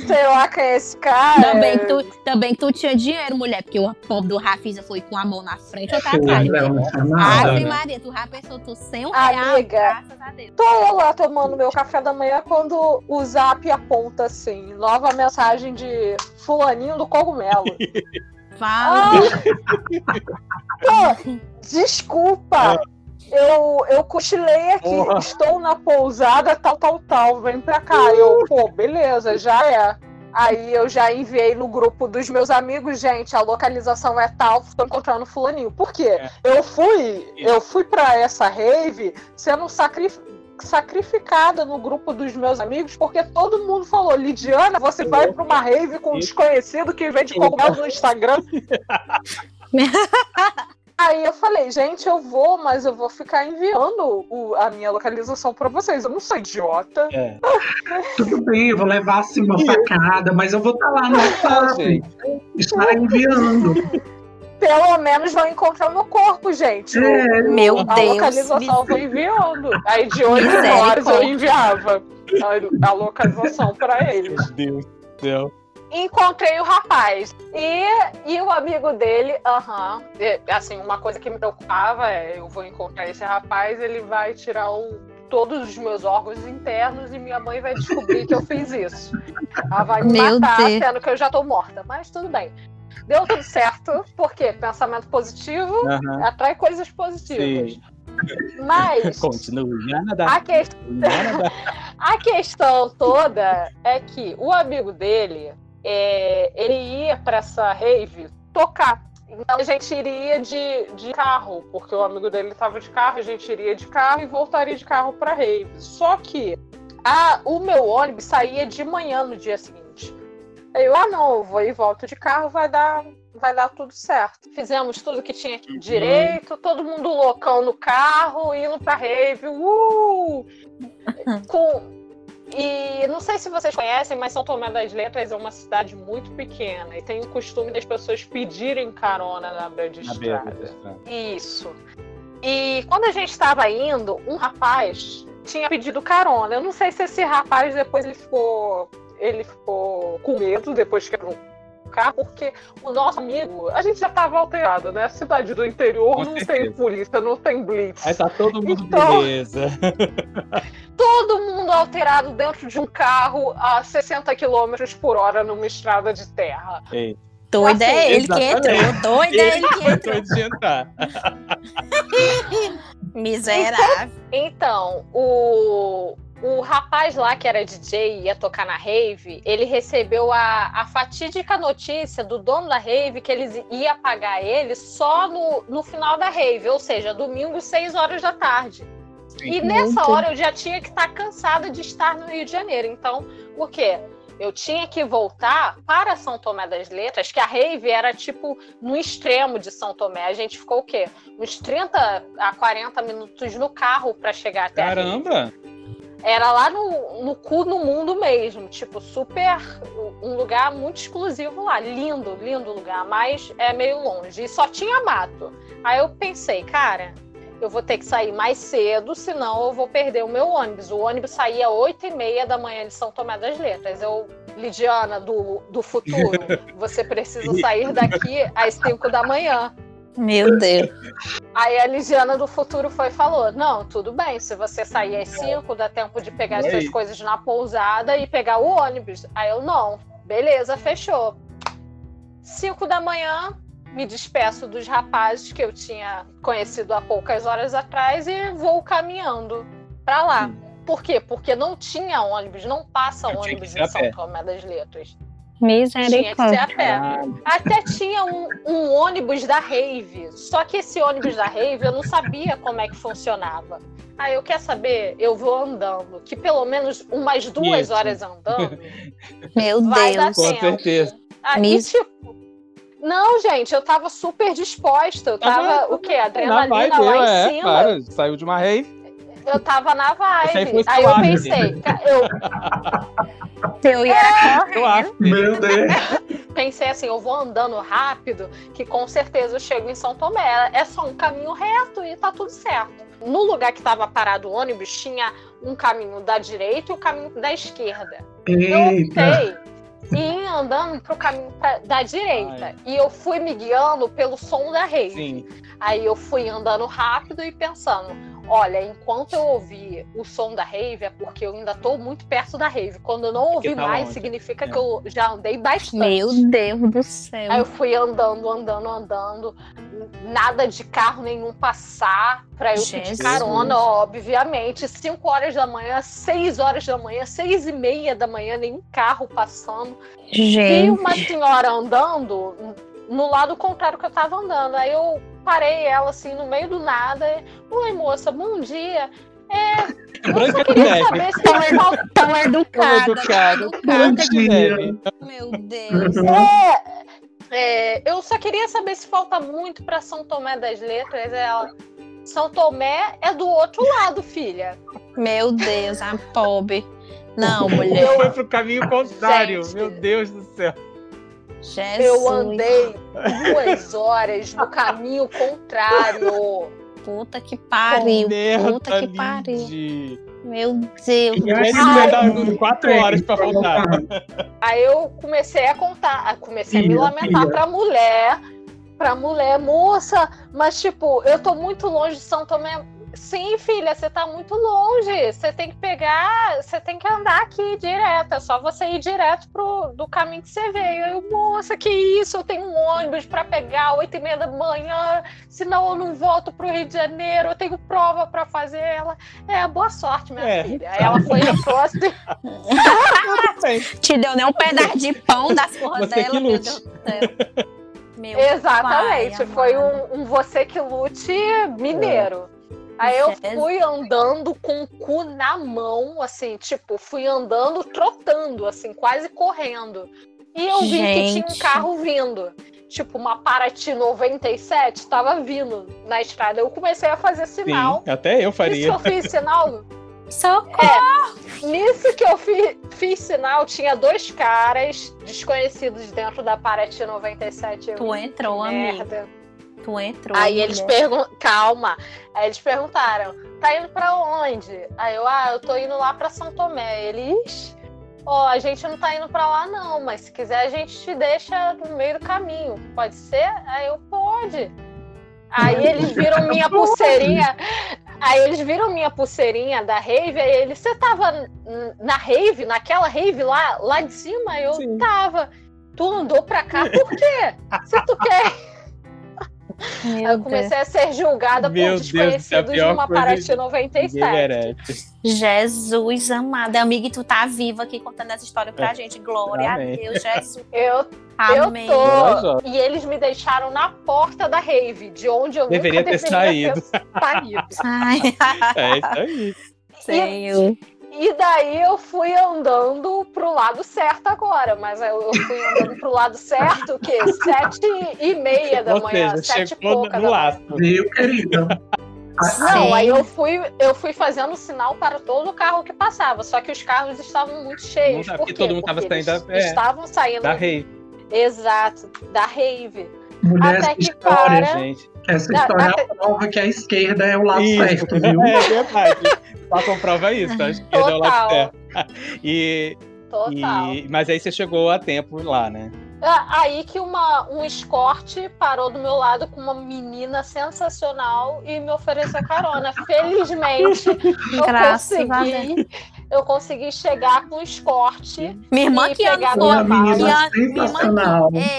Sei lá quem é esse cara. Também tu, também tu tinha dinheiro, mulher, porque o pobre do Rafisa foi com a mão na frente ou tá atrás. Ave Maria, tu já pensou tu sem um Amiga, real, graças a Deus. Tô eu lá tomando meu café da manhã quando o zap aponta assim, nova mensagem de fulaninho do cogumelo. Fala. Ah, pô, desculpa. Eu, eu cochilei aqui, Porra. estou na pousada, tal, tal, tal, vem pra cá. Eu, pô, beleza, já é. Aí eu já enviei no grupo dos meus amigos, gente, a localização é tal, estou encontrando fulaninho. Por quê? É. Eu fui, eu fui para essa rave sendo sacrificado sacrificada no grupo dos meus amigos, porque todo mundo falou: Lidiana, você vai para uma rave com um desconhecido que vende cogumelo no Instagram. Aí eu falei, gente, eu vou, mas eu vou ficar enviando o, a minha localização para vocês. Eu não sou idiota. É. Tudo bem, eu vou levar assim uma facada, mas eu vou estar tá lá no WhatsApp. Estar enviando pelo menos vão encontrar meu corpo, gente. É, meu a Deus. A localização foi enviando. Aí de 8 horas eu enviava a, a localização para eles. Meu Deus do céu. Encontrei o rapaz. E, e o amigo dele, aham. -huh, assim, uma coisa que me preocupava é: eu vou encontrar esse rapaz, ele vai tirar o, todos os meus órgãos internos e minha mãe vai descobrir que eu fiz isso. Ela vai me Meu matar, Deus. sendo que eu já tô morta. Mas tudo bem. Deu tudo certo, porque pensamento positivo uhum. atrai coisas positivas. Sim. Mas. Continue. A, que... a questão toda é que o amigo dele, é... ele ia para essa rave tocar. Então a gente iria de, de carro, porque o amigo dele estava de carro, a gente iria de carro e voltaria de carro para rave. Só que a, o meu ônibus saía de manhã no dia seguinte. Eu, ah, não, vou e volto de carro, vai dar, vai dar tudo certo. Fizemos tudo que tinha uhum. direito, todo mundo loucão no carro, indo pra rave, uh! Com... E não sei se vocês conhecem, mas São Tomé das Letras é uma cidade muito pequena e tem o costume das pessoas pedirem carona na beira de estrada. Isso. E quando a gente estava indo, um rapaz tinha pedido carona. Eu não sei se esse rapaz depois ele ficou ele ficou com medo depois que era um carro, porque o nosso amigo, a gente já estava alterado, né? A cidade do interior com não certeza. tem polícia, não tem blitz. Aí tá todo mundo então, beleza. todo mundo alterado dentro de um carro a 60 km por hora numa estrada de terra. Ei. Doida assim, é ele exatamente. que entrou. Doida é ele que entrou. Miserável. Então, o, o rapaz lá que era DJ e ia tocar na rave, ele recebeu a, a fatídica notícia do dono da rave que eles ia pagar ele só no, no final da rave, ou seja, domingo, 6 horas da tarde. Sim, e nessa hora eu já tinha que estar cansada de estar no Rio de Janeiro. Então, o quê? Eu tinha que voltar para São Tomé das Letras, que a rave era tipo no extremo de São Tomé. A gente ficou o quê? Uns 30 a 40 minutos no carro para chegar até Caramba! Era lá no, no cu no mundo mesmo, tipo, super. um lugar muito exclusivo lá, lindo, lindo lugar, mas é meio longe e só tinha mato. Aí eu pensei, cara, eu vou ter que sair mais cedo, senão eu vou perder o meu ônibus. O ônibus saía às 8 e meia da manhã de São Tomé das Letras. Eu, Lidiana, do, do futuro, você precisa sair daqui às 5 da manhã. Meu Deus. Aí a Lidiana do futuro foi e falou: Não, tudo bem, se você sair às 5, dá tempo de pegar as suas coisas na pousada e pegar o ônibus. Aí eu, não, beleza, fechou. 5 da manhã, me despeço dos rapazes que eu tinha conhecido há poucas horas atrás e vou caminhando pra lá. Por quê? Porque não tinha ônibus, não passa que ônibus em São. Tomé das Letras. Tinha que ser Misericórdia. a pé. Ah, Até tinha um, um ônibus da Rave. Só que esse ônibus da Rave eu não sabia como é que funcionava. Aí eu quer saber, eu vou andando, que pelo menos umas duas Isso. horas andando Meu vai dar Deus. Com tempo. certeza. Aí, Mis- tipo, não, gente, eu tava super disposta. Eu tava, Tava- o quê? Na Adrenalina vibe, lá em é, cima. claro. Saiu de uma rave. Eu tava na vibe. Aí eu pensei, eu Eu ia era correr. Eu acho. Meu Deus. pensei assim, eu vou andando rápido, que com certeza eu chego em São Tomé. É só um caminho reto e tá tudo certo. No lugar que estava parado o ônibus, tinha um caminho da direita e o caminho da esquerda. Eu Eita. optei em ir andando pro caminho pra- da direita. Ai. E eu fui me guiando pelo som da rave. Sim. Aí eu fui andando rápido e pensando, olha, enquanto eu ouvir o som da rave, é porque eu ainda tô muito perto da rave. Quando eu não ouvi tá mais, longe. significa É. que eu já andei bastante. Meu Deus do céu. Aí eu fui andando, andando, andando, nada de carro nenhum passar pra eu pedir Jesus. carona, obviamente. 5 horas da manhã, 6 horas da manhã, seis e meia da manhã, nenhum carro passando. Vi Gente. uma senhora andando no lado contrário que eu tava andando. Aí eu parei ela assim no meio do nada. Oi, moça, bom dia. É, eu Branca só de queria neve. saber se tem falta. Tão educada. Tão educada. tão Branca de dia. neve. Meu Deus. É, é, eu só queria saber se falta muito para São Tomé das Letras. Ela, São Tomé é do outro lado, filha. Meu Deus, a pobre. Não, mulher. Foi pro caminho contrário. Gente. Meu Deus do céu. Jesus. Eu andei duas horas no caminho contrário. Puta que pariu. Merda, Puta que pariu. Lid. Meu Deus. Ele Ai. ia dar quatro horas pra voltar. Aí eu comecei a contar, comecei a me lamentar filha. pra mulher, pra mulher, moça, mas tipo, eu tô muito longe de São Tomé. Sim, filha, você tá muito longe. Você tem que pegar, você tem que andar aqui direto. É só você ir direto pro do caminho que você veio. Eu, moça, que isso? Eu tenho um ônibus pra pegar oito e meia da manhã. Senão eu não volto pro Rio de Janeiro. Eu tenho prova pra fazer. Ela, é, boa sorte, minha É. filha. Ela foi. Bem, Te deu nem um pedaço de pão das porras dela, que meu. Deus do céu. Meu Exatamente, pai foi um, um você que lute mineiro. Aí eu fui andando com o cu na mão, assim, tipo, fui andando, trotando, assim, quase correndo. E eu vi que tinha um Gente. carro vindo. Tipo, uma Paraty 97 tava vindo na estrada. Eu comecei a fazer sinal. sim, até eu Isso que faria. eu fiz sinal, Socorro. Nisso que eu fi- fiz sinal, tinha dois caras desconhecidos dentro da Paraty 97. Eu, Tu entrou, amiga. merda. Tu entrou. Aí eles mulher. perguntaram, calma. Aí eles perguntaram, tá indo pra onde? Aí eu, ah, eu tô indo lá pra São Tomé. Eles, ó, a gente não tá indo pra lá não, mas se quiser a gente te deixa no meio do caminho. Pode ser? Aí eu, pode. Aí eles viram minha pulseirinha. Aí eles viram minha pulseirinha da rave, aí eles, você tava na rave, naquela rave lá, lá de cima? Eu Sim. tava. Tu andou pra cá, por quê? Se tu quer Meu eu Deus. comecei a ser julgada Meu por Deus, é desconhecidos de pior uma coisa Paraty Ninguém 97. merece. Jesus amado. Amiga, e tu tá viva aqui contando essa história pra É. gente. Glória Amém. a Deus, Jesus. Eu, Amém. eu tô. E eles me deixaram na porta da rave, de onde eu Deveria nunca ter deveria ter saído. Ai, É isso aí. Senhor. E daí eu fui andando pro lado certo agora, mas eu fui andando pro lado certo, o quê? Sete e meia da Ou manhã, seja, sete e chegou pouca da manhã. laço. Viu, querida? Não, aí eu fui, eu fui fazendo sinal para todo o carro que passava, só que os carros estavam muito cheios. Não Por porque todo mundo tava Porque saindo da- é, estavam saindo Da rei, exato da rave. Mulher, Até essa que história, para- gente. essa história até- prova que a esquerda é o lado Isso. certo, viu? É verdade. Só comprova isso. Acho que é o lado Total. E, Total. e, mas aí você chegou a tempo lá, né? Ah, Aí que uma, um escorte parou do meu lado com uma menina sensacional e me ofereceu carona. Felizmente, eu Graças a consegui, eu consegui chegar com o escorte. Minha irmã, E que ano foi? Minha.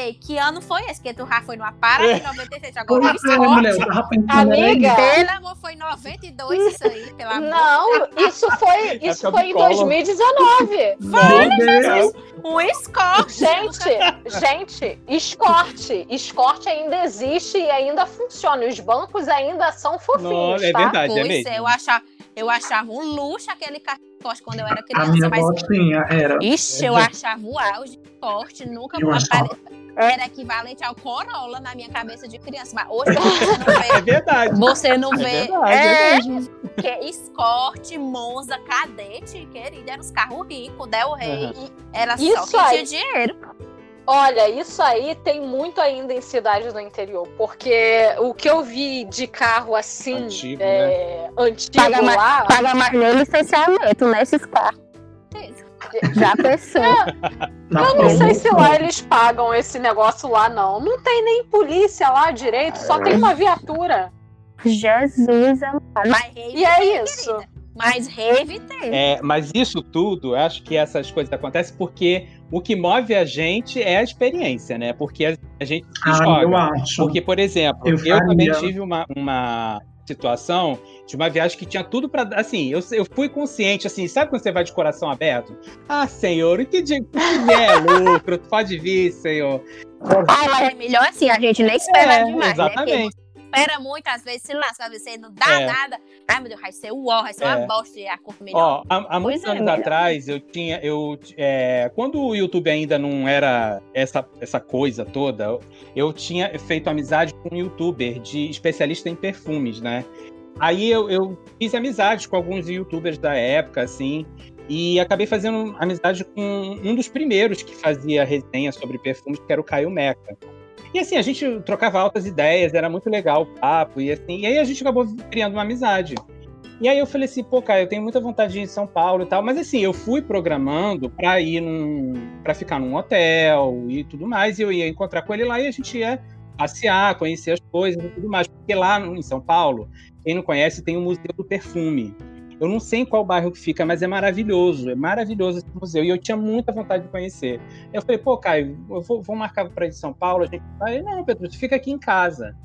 Ei, que ano foi esse? Que tu já foi numa parada em 96, agora Pois é, mulher, pensando era Amiga, Pelo amor, foi em 92 isso aí, pelo amor. Não, isso foi, isso Época foi em Collor. 2019. Meu Deus. Um escorte. Gente, gente, escorte. Escorte ainda existe e ainda funciona. Os bancos ainda são fofinhos, Nossa, é tá? verdade, é Pois mesmo. é, eu achava, eu achava um luxo aquele escorte quando eu era A criança, minha mas avó tinha, era. Ixi, eu achava o auge de corte, nunca Eu achava. apare- era equivalente ao Corolla na minha cabeça de criança. Mas hoje você não É vê. verdade. Você não É vê. verdade, é mesmo. que Escort, Monza, Cadete, querida, eram os carros ricos, Del Rey. Aham. Era só Isso quem aí. tinha dinheiro. Olha, isso aí tem muito ainda em cidades do interior, porque o que eu vi de carro assim, Antigo, é, antigo Paga mais- lá, Paga mais nem licenciamento nesses carros. Já pensou? Eu não sei se lá eles pagam esse negócio lá, não. Não tem nem polícia lá direito, só tem uma viatura. Jesus amado. Mas E é isso. mas rave tem. É, mas isso tudo, eu acho que essas coisas acontecem porque o que move a gente é a experiência, né? Porque a, a gente se Ah, joga. eu acho. Porque, por exemplo, Eu eu, também tive uma, uma situação de uma viagem que tinha tudo pra. Assim, eu, eu fui consciente, assim, sabe quando você vai de coração aberto? Ah, senhor, o que dia que é lucro? Tu pode vir, senhor. Ah, mas é melhor assim, a gente nem espera É, demais, né? Espera muito, às vezes se lasca, você não dá É. nada. Ai, meu Deus, vai ser o ó, vai ser uma É. bosta e a cor melhor. Ó, há, há muitos é, anos atrás, eu tinha. Eu, é, quando o YouTube ainda não era essa, essa coisa toda, eu tinha feito amizade com um youtuber de especialista em perfumes, né? Aí eu, eu fiz amizade com alguns youtubers da época, assim, e acabei fazendo amizade com um dos primeiros que fazia resenha sobre perfumes, que era o Caio Meca. E assim, a gente trocava altas ideias, era muito legal o papo, e assim, e aí a gente acabou criando uma amizade. E aí eu falei assim, pô, cara, eu tenho muita vontade de ir em São Paulo e tal, mas assim, eu fui programando pra ir num. pra ficar num hotel e tudo mais, e eu ia encontrar com ele lá e a gente ia passear, conhecer as coisas e tudo mais. Porque lá em São Paulo, quem não conhece, tem o Museu do Perfume. Eu não sei em qual bairro que fica, mas é maravilhoso, é maravilhoso esse museu. E eu tinha muita vontade de conhecer. Eu falei, pô, Caio, eu vou, vou marcar pra ir de São Paulo, a gente vai. Não, Pedro, tu fica aqui em casa.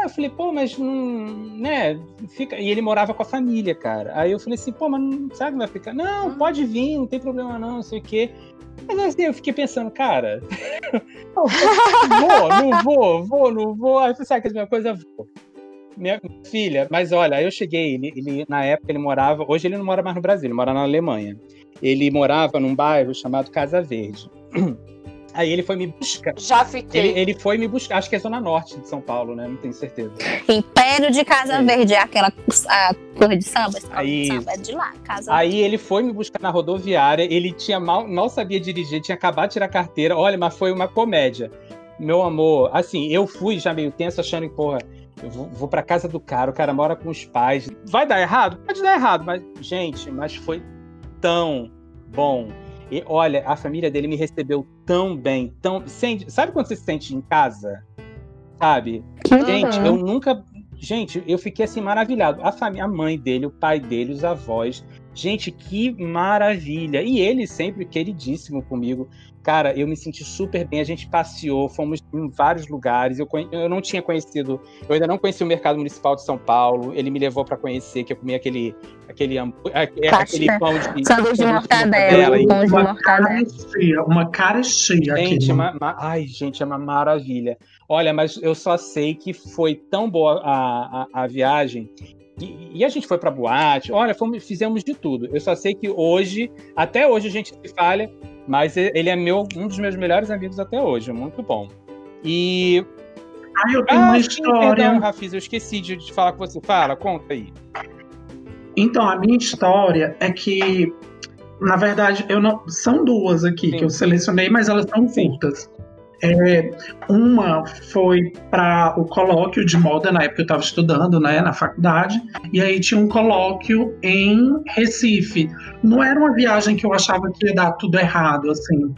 Aí eu falei, pô, mas não. né? Fica... E ele morava com a família, cara. Aí eu falei assim, pô, mas não sabe vai ficar? Não, pode vir, não tem problema não, não sei o quê. Mas assim, eu fiquei pensando, cara, vou, não vou, vou, não vou. Aí eu sabe que a minha coisa, vou. Minha filha, mas olha, eu cheguei, ele, ele- na época ele morava, hoje ele não mora mais no Brasil, ele mora na Alemanha. Ele morava num bairro chamado Casa Verde. Aí ele foi me buscar. Já Ele, fiquei. ele foi me buscar, acho que é Zona Norte de São Paulo, né? Não tenho certeza. Império de Casa É. Verde, é aquela a cor de samba. Aí- samba, é de lá, casa. Aí ele foi me buscar na rodoviária, ele tinha mal, mal sabia dirigir, tinha acabado de tirar a carteira. Olha, mas foi uma comédia. Meu amor, assim, eu fui já meio tenso, achando que, porra, eu vou, vou pra casa do cara, o cara mora com os pais. Vai dar errado? Pode dar errado, mas, gente, mas foi tão bom. E olha, a família dele me recebeu tão bem, tão. Sente, sabe quando você se sente em casa? Sabe? Gente, Uhum. eu nunca. Gente, eu fiquei assim maravilhado. A família, a mãe dele, o pai dele, os avós. Gente, que maravilha. E ele sempre queridíssimo comigo. Cara, eu me senti super bem. A gente passeou, fomos em vários lugares. Eu, conhe- eu não tinha conhecido, eu ainda não conhecia o mercado municipal de São Paulo. Ele me levou para conhecer, que eu comi aquele, aquele, aque- aquele Caixa. pão de Sanduíche de mortadela, pão de Uma mortadela. carestia, uma carestia aqui. Gente, é uma, ma- ai, gente, é uma maravilha. Olha, mas eu só sei que foi tão boa a, a, a viagem. E, e a gente foi pra boate, olha, fomos, fizemos de tudo. Eu só sei que hoje, até hoje a gente se falha, mas ele é meu, um dos meus melhores amigos até hoje, muito bom. E Ah, eu tenho uma sim, história. Perdão, Rafis, eu esqueci de, de falar com você. Fala, conta aí. Então, a minha história é que, na verdade, eu não. São duas aqui Sim. que eu selecionei, mas elas são curtas. É, uma foi para o colóquio de moda, na época que eu estava estudando, né, na faculdade, e aí tinha um colóquio em Recife. Não era uma viagem que eu achava que ia dar tudo errado, assim.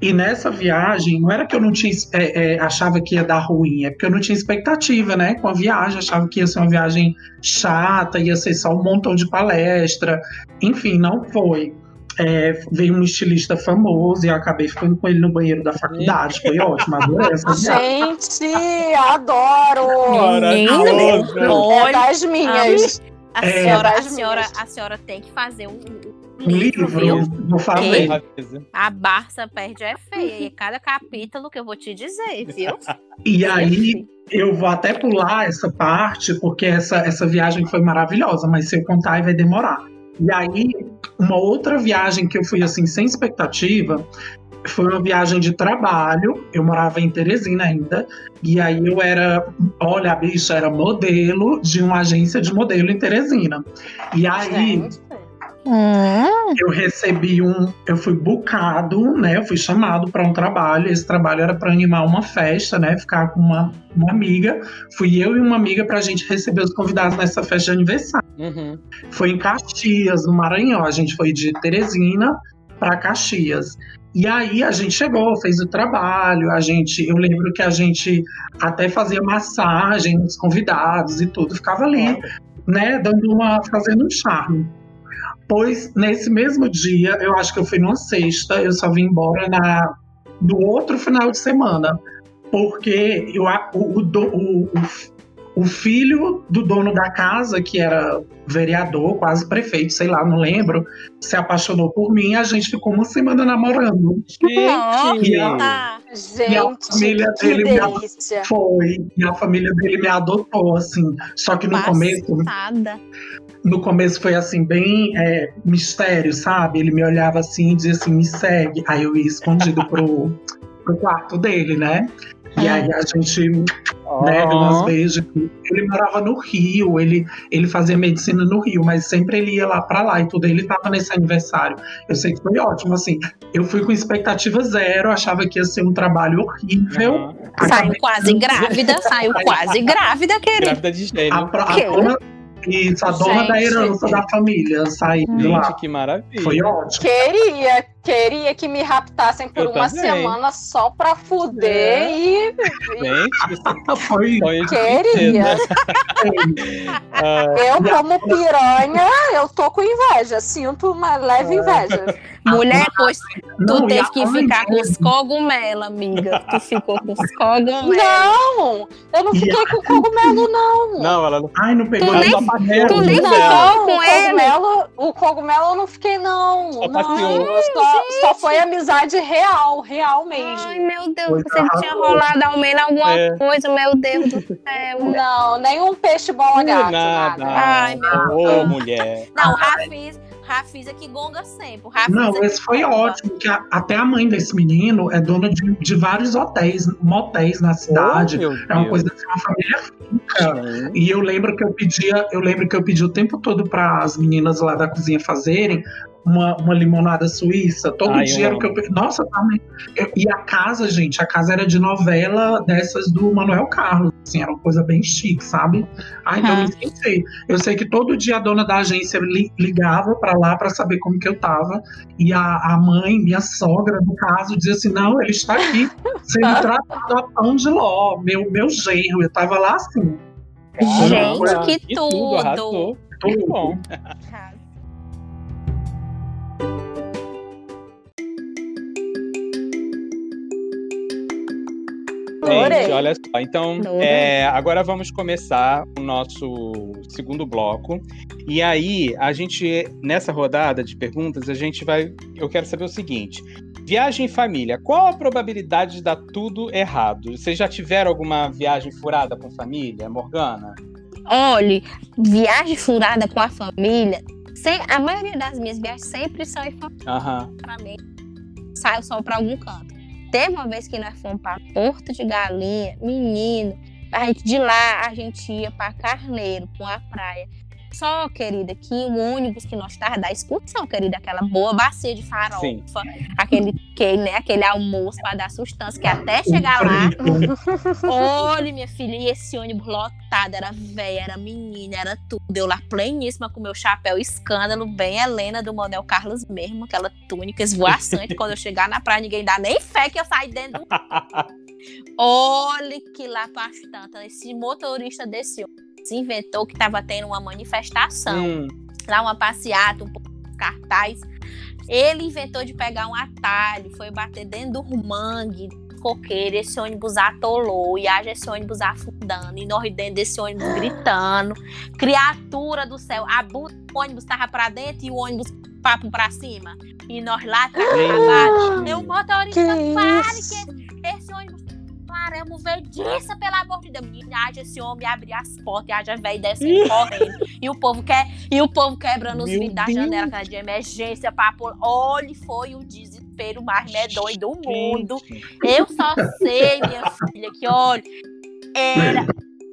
E nessa viagem, não era que eu não tinha, é, é, achava que ia dar ruim, é porque eu não tinha expectativa, né, com a viagem, achava que ia ser uma viagem chata, ia ser só um montão de palestra, enfim, não foi. É, veio um estilista famoso e eu acabei ficando com ele no banheiro da faculdade. Foi ótimo, adorei essa. Gente, adoro! É Olha, das minhas. a, É. senhora, a, Das senhora, a senhora tem que fazer um, um Um livro, vou fazer. A Barça perde é feia. E cada capítulo que eu vou te dizer, viu? E aí, eu vou até pular essa parte, porque essa, essa viagem foi maravilhosa, mas se eu contar aí vai demorar. E aí, uma outra viagem que eu fui assim, sem expectativa, foi uma viagem de trabalho. Eu morava em Teresina ainda. E aí eu era, olha, a bicha era modelo de uma agência de modelo em Teresina. E aí Gente. Hum, eu recebi um, eu fui bucado, né? Eu fui chamado para um trabalho. Esse trabalho era para animar uma festa, né? Ficar com uma, uma amiga. Fui eu e uma amiga para a gente receber os convidados nessa festa de aniversário. Uhum. Foi em Caxias, no Maranhão. A gente foi de Teresina para Caxias. E aí a gente chegou, fez o trabalho, a gente, eu lembro que a gente até fazia massagem nos convidados e tudo, ficava ali, né, dando uma, fazendo um charme. Pois nesse mesmo dia, eu acho que eu fui numa sexta, eu só vim embora na no outro final de semana, porque eu, o, o, o, o- filho do dono da casa, que era vereador, quase prefeito, sei lá, não lembro, se apaixonou por mim e a gente ficou uma semana namorando. Gente! E a- Ah, E a Gente, família que dele me delícia. Foi, e a família dele me adotou, assim. Só que no começo, passada. no começo foi assim, bem é, mistério, sabe? Ele me olhava assim e dizia assim, me segue. Aí eu ia escondido pro, pro quarto dele, né? E aí a gente né, umas beijos. Ele morava no Rio, ele, ele fazia medicina no Rio, mas sempre ele ia lá pra lá e tudo. Ele tava nesse aniversário. Eu sei que foi ótimo, assim. Eu fui com expectativa zero, achava que ia ser um trabalho horrível. Uhum. Saiu quase grávida, saiu quase grávida, querido. Grávida de gênio. A, a Que? dona, isso, a dona da Gente. herança da família saiu de lá. Gente, que maravilha. Foi ótimo. Queria, queria que me raptassem por Eu uma também. semana só pra fuder É. e Gente, Foi de Queria. Ah, eu como piranha, eu tô com inveja, sinto uma leve inveja. Mulher, pois Não, tu e teve a que ficar com os cogumelos, amiga. Tu ficou com os cogumelos. Não, eu não fiquei com cogumelo, não. não, ela não. Ai, não pegou Tu nem panela. tu nem Não, ficou com o ele. cogumelo, o cogumelo eu não fiquei, não. Só não, passeou. só, só foi amizade real, real mesmo. Ai, meu Deus, Foi você tinha rolado ao menos alguma É. coisa, meu Deus do céu. Não, nenhum peixe bola gato, nada. nada. Ai, meu Ô, mulher. não, o Rafiz, Rafiz aqui gonga sempre. Não, esse foi gonga. ótimo, que a- até a mãe desse menino é dona de, de vários hotéis, motéis na cidade. Oh, é uma Deus. coisa assim, uma família rica. E eu lembro que eu pedia, eu lembro que eu pedi o tempo todo para as meninas lá da cozinha fazerem uma, uma limonada suíça. Todo Ai, eu dia era o que eu Nossa, também. Eu- E a casa, gente, a casa era de novela dessas do Manuel Carlos. Assim, era uma coisa bem chique, sabe? Ai, então eu Aham. me esqueci. Eu sei que todo dia a dona da agência li- ligava para lá para saber como que eu tava. E a, a mãe, minha sogra, no caso, dizia assim: não, ele está aqui sendo tratado a pão de ló, meu, meu genro. Eu tava lá assim. Gente, que tudo. Muito bom. Gente, olha só. Então, é, agora vamos começar o nosso segundo bloco. E aí, a gente, nessa rodada de perguntas, a gente vai. Eu quero saber o seguinte: viagem em família, qual a probabilidade de dar tudo errado? Vocês já tiveram alguma viagem furada com família, Morgana? Olhe, viagem furada com a família. sem- a maioria das minhas viagens sempre são em família pra mim. Saio só pra algum canto. Teve uma vez que nós fomos pra Porto de Galinha, menino. a gente, de lá a gente ia para Carneiro, com a praia. Só, querida, que o ônibus que nós da excursão, querida, aquela boa bacia de farofa, Sim. aquele, que, né, aquele almoço para dar sustância, que até chegar lá, Olha, minha filha, e esse ônibus lotado, era velha, era menina, era tudo. Eu lá pleníssima com meu chapéu escândalo, bem Helena do Monel Carlos mesmo, aquela túnica esvoaçante. Quando eu chegar na praia, ninguém dá nem fé que eu saí dentro do... Olha que lá para as tantas, esse motorista desse ônibus inventou que estava tendo uma manifestação Hum, lá uma passeata, um pouco de cartaz. Ele inventou de pegar um atalho, foi bater dentro do mangue, coqueiro, esse ônibus atolou, e haja esse ônibus afundando, e nós dentro desse ônibus gritando. Criatura do céu, a bu- o ônibus tava pra dentro e o ônibus papo pra cima. E nós lá atrás, eu motorista, Que pare isso? que esse ônibus paramos verdiça, pelo amor de Deus. Menina, haja esse homem abrir as portas e haja velho descendo correndo. E o povo quer, e o povo quebrando os vidros da janela, aquela de emergência, papo. Olha, foi o desespero mais medonho do mundo. Eu só sei, minha filha, que olha, era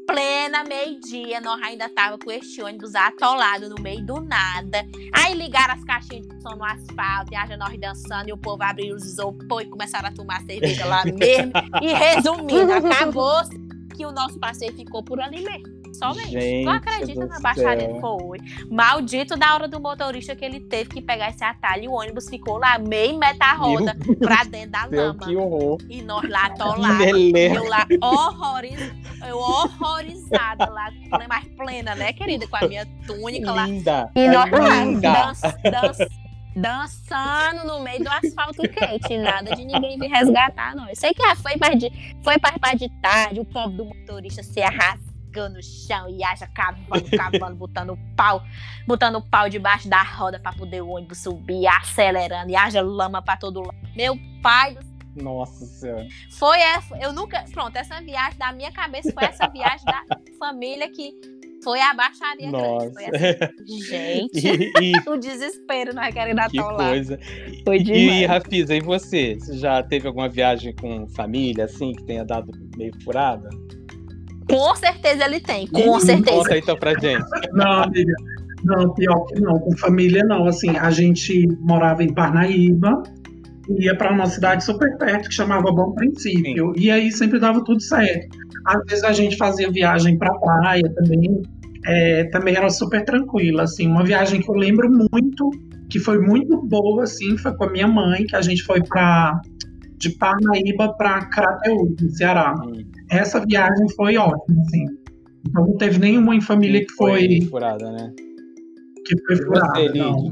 plena meio-dia, nós ainda tava com este ônibus atolado no meio do nada. Aí ligaram as caixinhas de som no asfalto, e haja nós dançando, e o povo abriu os isopor e começaram a tomar cerveja lá mesmo. E resumindo, acabou que o nosso passeio ficou por ali mesmo. Somente. Gente Tu acredita na baixaria céu. foi? Maldito da hora do motorista que ele teve que pegar esse atalho e o ônibus ficou lá meio meta roda pra dentro da Meu lama. que horror. E nós lá atolados. beleza. Eu lá horroriz... eu horrorizada lá, ple- mais plena, né, querida? Com a minha túnica lá. Linda. E nós lá Linda. dan- dan- dançando no meio do asfalto quente. Nada de ninguém vir resgatar, não. Eu sei que foi mais de, foi mais mais de tarde, o pobre do motorista se arrasgando no chão e acha cavando, cavando, botando pau, botando pau debaixo da roda pra poder o ônibus subir, acelerando, e haja lama pra todo lado. Meu pai do Nossa senhora. foi essa, eu nunca, pronto, essa viagem da minha cabeça foi essa viagem da família que foi a baixaria Nossa. grande. Foi assim, gente, E, e o desespero nós querendo que atolar. coisa. Foi E, demais. Rafisa, e você? Você já teve alguma viagem com família, assim, que tenha dado meio furada? Com certeza ele tem, com Ih, certeza. Conta então pra gente. Não, amiga. Não, pior que não. Com família, não. Assim, a gente morava em Parnaíba, ia para uma cidade super perto que chamava Bom Princípio. E aí sempre dava tudo certo. Às vezes a gente fazia viagem para praia também. é, também era super tranquila. Assim, uma viagem que eu lembro muito, que foi muito boa, assim, foi com a minha mãe, que a gente foi para de Parnaíba para Crateús, no Ceará. Hum, Essa viagem foi ótima, assim. Então não teve nenhuma em família que foi, furada, né? que foi E furada, não.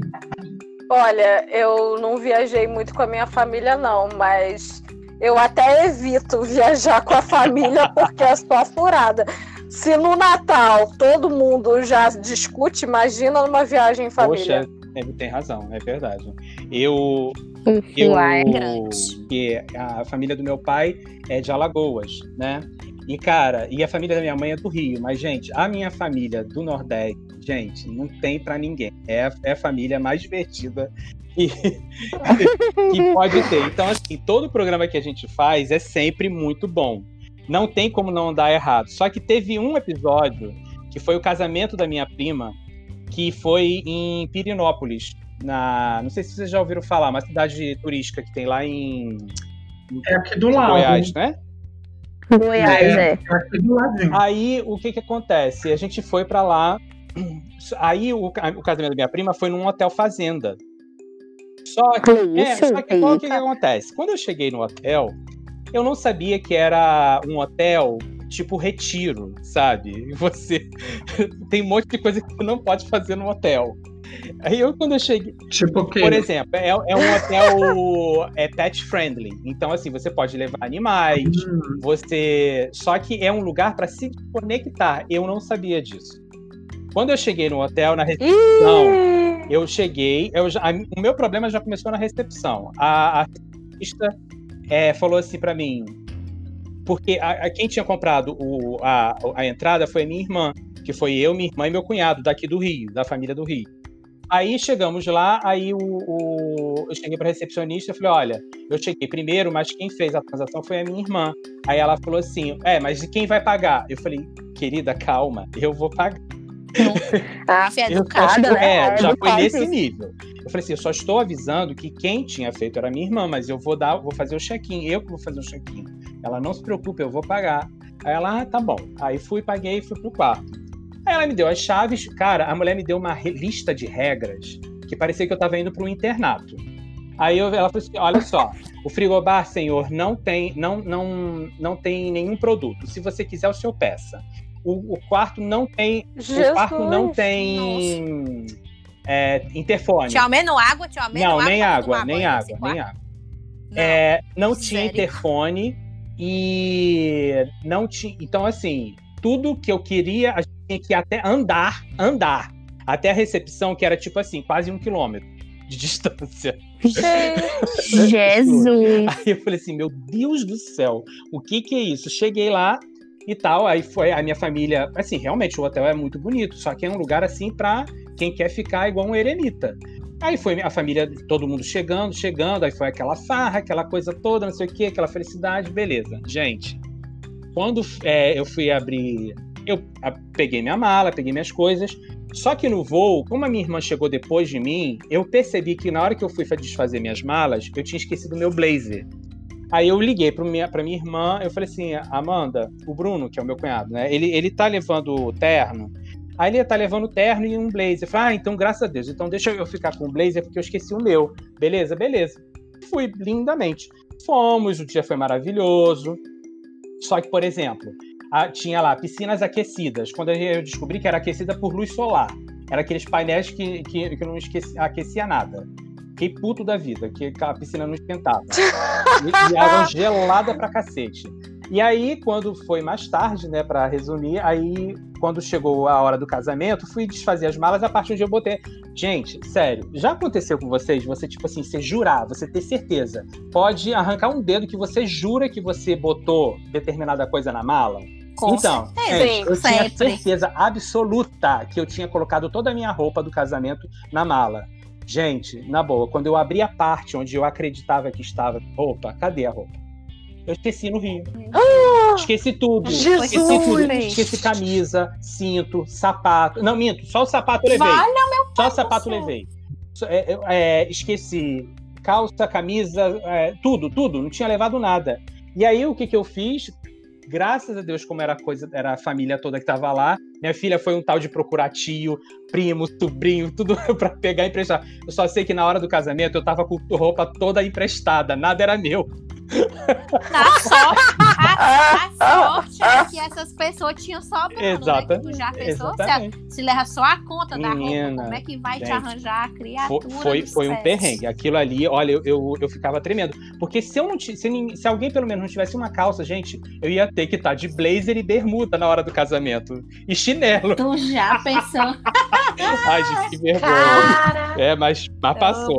Olha, eu não viajei muito com a minha família, não, mas eu até evito viajar com a família porque é só furada. Se no Natal todo mundo já discute, imagina numa viagem em família. Poxa, é, tem razão, é verdade. Eu, O eu fuá é grande. que a família do meu pai é de Alagoas, né? E cara, e a família da minha mãe é do Rio, mas gente, a minha família do Nordeste, gente, não tem pra ninguém. É, a- é a família mais divertida que, que pode ter. Então, assim, todo programa que a gente faz é sempre muito bom. Não tem como não dar errado. Só que teve um episódio que foi o casamento da minha prima, que foi em Pirinópolis, na, não sei se vocês já ouviram falar, uma cidade turística que tem lá em É aqui do lado. Goiás, né? Goiás, é. É aqui do ladinho. Aí o que que acontece? A gente foi pra lá. Aí o, o casamento da minha prima foi num hotel fazenda. Só que, é, só que qual que, que acontece? Quando eu cheguei no hotel, eu não sabia que era um hotel tipo retiro, sabe? Você tem um monte de coisa que você não pode fazer no hotel. Aí eu quando eu cheguei, Tipo o quê? por exemplo, é, é um hotel é pet friendly. Então assim, você pode levar animais, Hum, você. Só que é um lugar para se conectar. Eu não sabia disso. Quando eu cheguei no hotel, na recepção, Ih, eu cheguei. Eu já- a- o meu problema já começou na recepção. A, a recepcionista é, falou assim para mim. Porque a, a- quem tinha comprado o- a, a entrada foi a minha irmã, que foi eu, minha irmã e meu cunhado, daqui do Rio, da família do Rio. Aí chegamos lá, aí o, o- eu cheguei pra recepcionista e falei, olha, eu cheguei primeiro, mas quem fez a transação foi a minha irmã. Aí ela falou assim, é, mas quem vai pagar? Eu falei, querida, calma, eu vou pagar. Ah, filha Eu só educada, né? É, já foi nesse nível. Eu falei assim, eu só estou avisando que quem tinha feito era minha irmã, mas eu vou dar, vou fazer o check-in, eu que vou fazer o check-in. Ela não se preocupe, eu vou pagar. Aí ela, ah, tá bom. Aí fui, paguei e fui pro quarto. Aí ela me deu as chaves, cara, a mulher me deu uma lista de regras que parecia que eu tava indo para um internato. Aí eu- ela falou assim, olha só, o frigobar, senhor, não tem, não, não, não tem nenhum produto. Se você quiser, o senhor peça. O, o quarto não tem, Jesus. o quarto não tem é, interfone. Tinha ao menos água, tinha ao menos Não, água. nem água, nem água, nem água. Não. É, não tinha interfone e não tinha. Então, assim, tudo que eu queria, a gente tinha que até andar, andar até a recepção, que era tipo assim, quase um quilômetro de distância. Jesus. Aí eu falei assim, meu Deus do céu, o que que é isso? Cheguei lá e tal, aí foi a minha família, assim, realmente o hotel é muito bonito, só que é um lugar assim pra quem quer ficar igual um eremita. Aí foi a família, todo mundo chegando, chegando, aí foi aquela farra, aquela coisa toda, não sei o que, aquela felicidade, beleza. Gente, quando é, eu fui abrir, eu peguei minha mala, peguei minhas coisas, só que no voo, como a minha irmã chegou depois de mim, eu percebi que na hora que eu fui fa- desfazer minhas malas, eu tinha esquecido meu blazer. Aí eu liguei pra minha, minha irmã, eu falei assim, Amanda, o Bruno, que é o meu cunhado, né? Ele, ele tá levando o terno. Aí ele tá levando o terno e um blazer. Eu falei, ah, então graças a Deus. Então deixa eu ficar com o blazer porque eu esqueci o meu. Beleza, beleza. Fui lindamente. Fomos, o dia foi maravilhoso. Só que, por exemplo, a- tinha lá piscinas aquecidas. Quando eu descobri que era aquecida por luz solar. Era aqueles painéis que, que, que não esqueci- aquecia nada. Fiquei puto da vida, que a piscina não esquentava. E, e água gelada pra cacete. E aí, quando foi mais tarde, né, pra resumir, aí, quando chegou a hora do casamento, fui desfazer as malas, a partir onde eu botei. Gente, sério, já aconteceu com vocês? Você, tipo assim, você jurar, você ter certeza. Pode arrancar um dedo que você jura que você botou determinada coisa na mala? Com então, certeza. gente, eu tinha sempre. certeza absoluta que eu tinha colocado toda a minha roupa do casamento na mala. Gente, na boa, quando eu abri a parte onde eu acreditava que estava roupa, cadê a roupa? Eu esqueci no Rio. Esqueci tudo. Jesus! Esqueci tudo. Esqueci camisa, cinto, sapato. Não, minto, só o sapato eu levei. Valha, Só o sapato eu levei. É, é, esqueci calça, camisa, é, tudo, tudo. Não tinha levado nada. E aí o que, que eu fiz? Graças a Deus, como era a coisa, era a família toda que tava lá. Minha filha foi um tal de procurar tio, primo, sobrinho, tudo pra pegar e emprestar. Eu só sei que na hora do casamento eu tava com roupa toda emprestada, nada era meu. A sorte, a, a sorte é que essas pessoas tinham Exata- né? Que tu já pensou se, a- Exatamente. se leva só a conta da Menina, roupa, como é que vai te gente, arranjar a criatura foi, foi um perrengue. Aquilo ali, olha, eu, eu, eu ficava tremendo. Porque se eu não se, se alguém pelo menos não tivesse uma calça, gente, eu ia ter que estar de blazer e bermuda na hora do casamento. E chinelo. Tu já pensou? Ai, gente, que vergonha. Cara, É, mas, mas passou.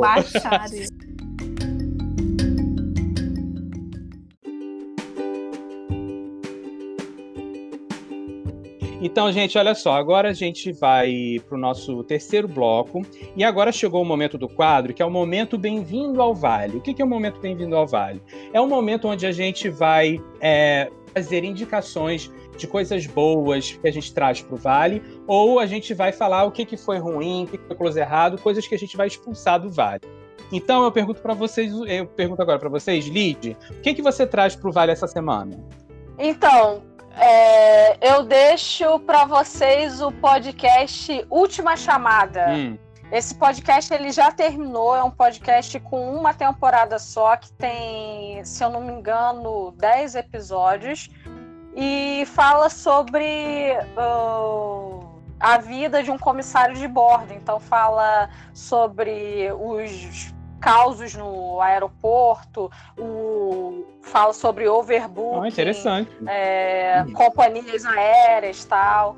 Então, gente, olha só, agora a gente vai para o nosso terceiro bloco. E agora chegou o momento do quadro, que é o momento Bem-vindo ao Vale. O que é o momento Bem-vindo ao Vale? É um momento onde a gente vai é, fazer indicações de coisas boas que a gente traz para o Vale, ou a gente vai falar o que, que foi ruim, o que, que foi close errado, coisas que a gente vai expulsar do Vale. Então, eu pergunto para vocês, eu pergunto agora para vocês, Lid, o que, que você traz para o Vale essa semana? então, é, eu deixo para vocês o podcast Última Chamada. Hum, Esse podcast ele já terminou, é um podcast com uma temporada só, que tem, se eu não me engano, 10 episódios, e fala sobre ah, a vida de um comissário de bordo. Então fala sobre os causos no aeroporto, o, fala sobre overbooking, ah, interessante. é, Hum. companhias aéreas e tal.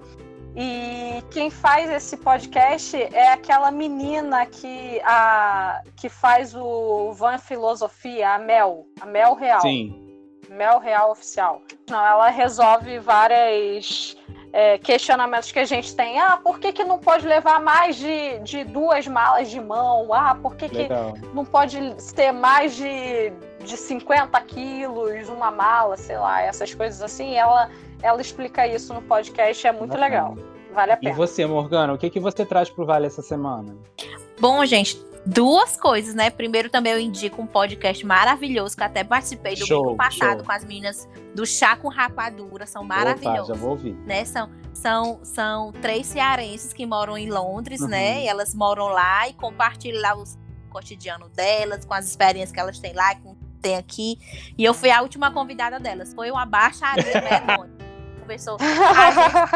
E quem faz esse podcast é aquela menina que, a, que faz o Van Filosofia, a Mel, a Mel Real. Sim. Mel Real Oficial. Não, ela resolve várias é, questionamentos que a gente tem. Ah, por que, que não pode levar mais de, de duas malas de mão? Ah, por que, que não pode ter mais de, de 50 quilos uma mala, sei lá, essas coisas assim. Ela, ela explica isso no podcast, é muito Bacana. legal. Vale a pena. E você, Morgana, o que, que você traz pro Vale essa semana? Bom, gente, duas coisas, né? Primeiro, também eu indico um podcast maravilhoso que até participei do show, passado show. com as meninas do Chá com Rapadura. São maravilhosos. Opa, já vou ouvir. Né? São, são, são três cearenses que moram em Londres, né? uhum. né? E elas moram lá e compartilham lá o cotidiano delas, com as experiências que elas têm lá, com tem aqui. E eu fui a última convidada delas. Foi uma baixaria medonha. Conversou,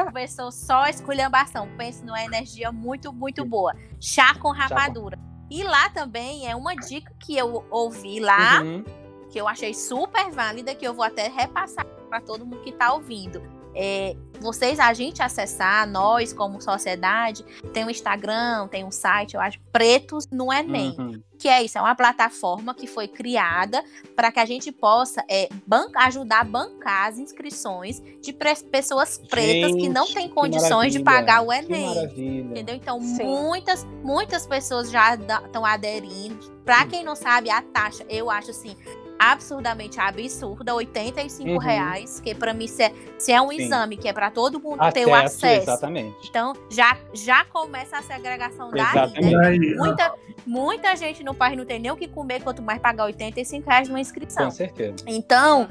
conversou só esculhambação. Penso numa energia muito, muito boa. Chá com rapadura. Chá com... E lá também é uma dica que eu ouvi lá, uhum. que eu achei super válida, que eu vou até repassar para todo mundo que está ouvindo. É, vocês, a gente acessar, nós como sociedade, tem um Instagram, tem um site, eu acho, Pretos no Enem. Uhum. Que é isso, é uma plataforma que foi criada para que a gente possa é, ajudar a bancar as inscrições de pessoas pretas gente, que não têm condições de pagar o Enem. Entendeu? Então, Sim. muitas, muitas pessoas já estão aderindo. Para quem não sabe, a taxa, eu acho assim, absurdamente absurda, 85 uhum. reais, que para mim se é, se é um Sim. exame que é para todo mundo acesso, ter o acesso. Exatamente. Então já, já começa a segregação daí, né? Muita, muita gente no país não tem nem o que comer, quanto mais pagar 85 reais numa inscrição. Com certeza. Então,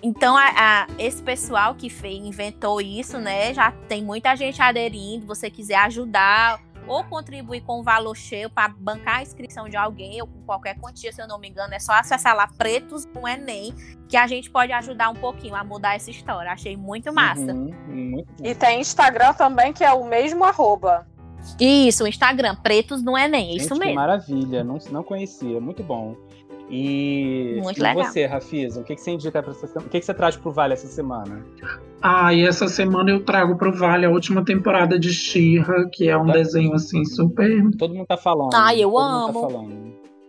então, a, a, esse pessoal que fez, inventou isso, né? Já tem muita gente aderindo. Você quiser ajudar ou contribuir com o valor cheio para bancar a inscrição de alguém ou com qualquer quantia, se eu não me engano, é só acessar lá Pretos no Enem, que a gente pode ajudar um pouquinho a mudar essa história. Achei muito massa. Uhum, muito e tem Instagram também, que é o mesmo arroba. Isso, o Instagram, Pretos no Enem, gente, isso mesmo. Que maravilha, não, não conhecia, muito bom. E, Muito e legal. você, Rafisa, o que, que você indica para essa semana? O que, que você traz para o Vale essa semana? Ah, e essa semana eu trago para o Vale a última temporada de Shira, que é um tá. desenho assim super. Todo mundo tá falando. Ah, eu Todo amo. Tá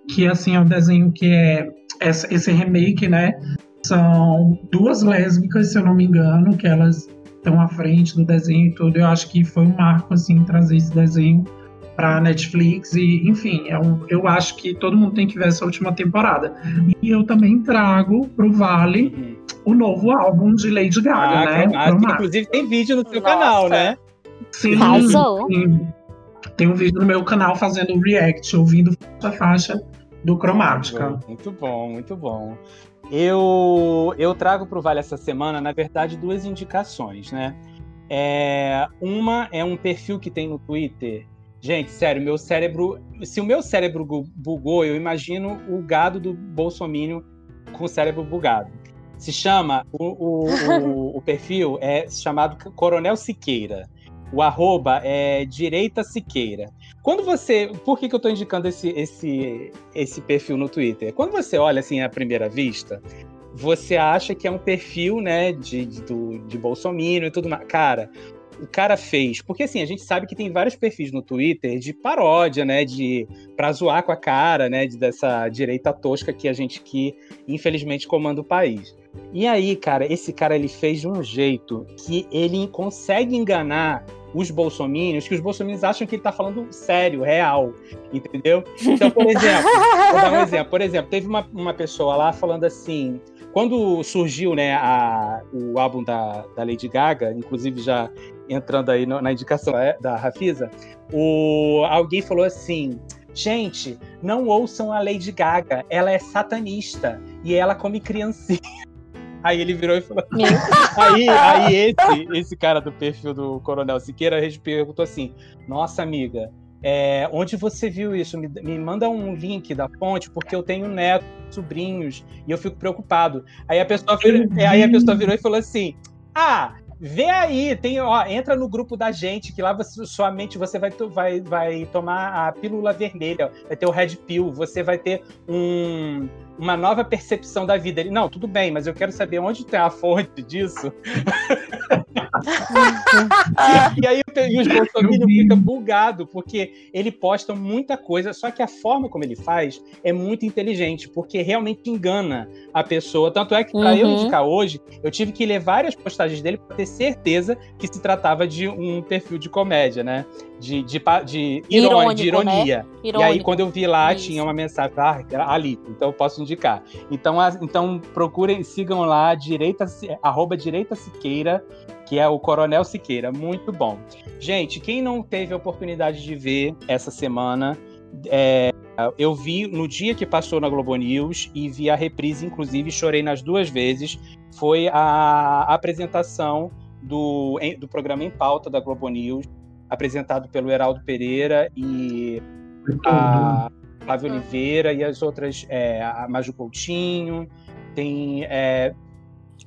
que assim é um desenho que é esse remake, né? São duas lésbicas, se eu não me engano, que elas estão à frente do desenho e tudo. Eu acho que foi um marco assim trazer esse desenho para Netflix e enfim eu, é eu acho que todo mundo tem que ver essa última temporada. E eu também trago pro Vale uhum. o novo álbum de Lady Gaga ah, né? que, inclusive tem vídeo no seu Nossa. canal né? Sim, sim, tem um vídeo no meu canal fazendo react ouvindo a faixa do Cromática. Muito bom muito bom. Eu eu trago pro Vale essa semana na verdade duas indicações né? É, uma é um perfil que tem no Twitter Gente, sério, meu cérebro. Se o meu cérebro bugou, eu imagino o gado do Bolsonaro com o cérebro bugado. Se chama. O, o, o, o perfil é chamado Coronel Siqueira. O arroba é Direita Siqueira. Quando você. Por que, que eu estou indicando esse, esse, esse perfil no Twitter? Quando você olha assim à primeira vista, você acha que é um perfil, né, de, de, de Bolsonaro e tudo mais. Cara, o cara fez. Porque assim, a gente sabe que tem vários perfis no Twitter de paródia, né? De pra zoar com a cara, né? De, dessa direita tosca que a gente que, infelizmente, comanda o país. E aí, cara, esse cara ele fez de um jeito que ele consegue enganar os bolsominions, que os bolsominions acham que ele tá falando sério, real, entendeu? Então, por exemplo, vou dar um exemplo. Por exemplo, teve uma, uma pessoa lá falando assim, quando surgiu né, a, o álbum da, da Lady Gaga, inclusive já entrando aí na indicação é, da Rafisa, o, alguém falou assim: gente, não ouçam a Lady Gaga, ela é satanista e ela come criancinha. Aí ele virou e falou. aí, aí esse, esse cara do perfil do Coronel Siqueira perguntou assim: Nossa, amiga, é, onde você viu isso? Me, me, manda um link da fonte, porque eu tenho netos, sobrinhos, e eu fico preocupado. Aí a pessoa virou, aí a pessoa virou e falou assim: Ah, Vê aí, tem, ó, entra no grupo da gente, que lá você, sua mente você vai, vai, vai tomar a pílula vermelha, vai ter o red pill, você vai ter um, uma nova percepção da vida. Ele, não, tudo bem, mas eu quero saber onde tem a fonte disso. e aí e os bolsominions ficam bugados, porque ele posta muita coisa, só que a forma como ele faz é muito inteligente, porque realmente engana a pessoa. Tanto é que, para uhum. eu indicar hoje, eu tive que ler várias postagens dele para ter certeza que se tratava de um perfil de comédia, né? De, de, de, Irônico, de ironia. Né? E aí, quando eu vi lá, Isso. tinha uma mensagem, ah, ali, então eu posso indicar. Então, a, então procurem, sigam lá, direita, arroba direita Siqueira, que é o Coronel Siqueira. Muito bom. Gente, quem não teve a oportunidade de ver essa semana, é, eu vi no dia que passou na Globo News e vi a reprise, inclusive chorei nas duas vezes. Foi a apresentação do, do programa Em Pauta da Globo News, apresentado pelo Heraldo Pereira e a Flávia Oliveira e as outras, é, a Maju Coutinho, tem é,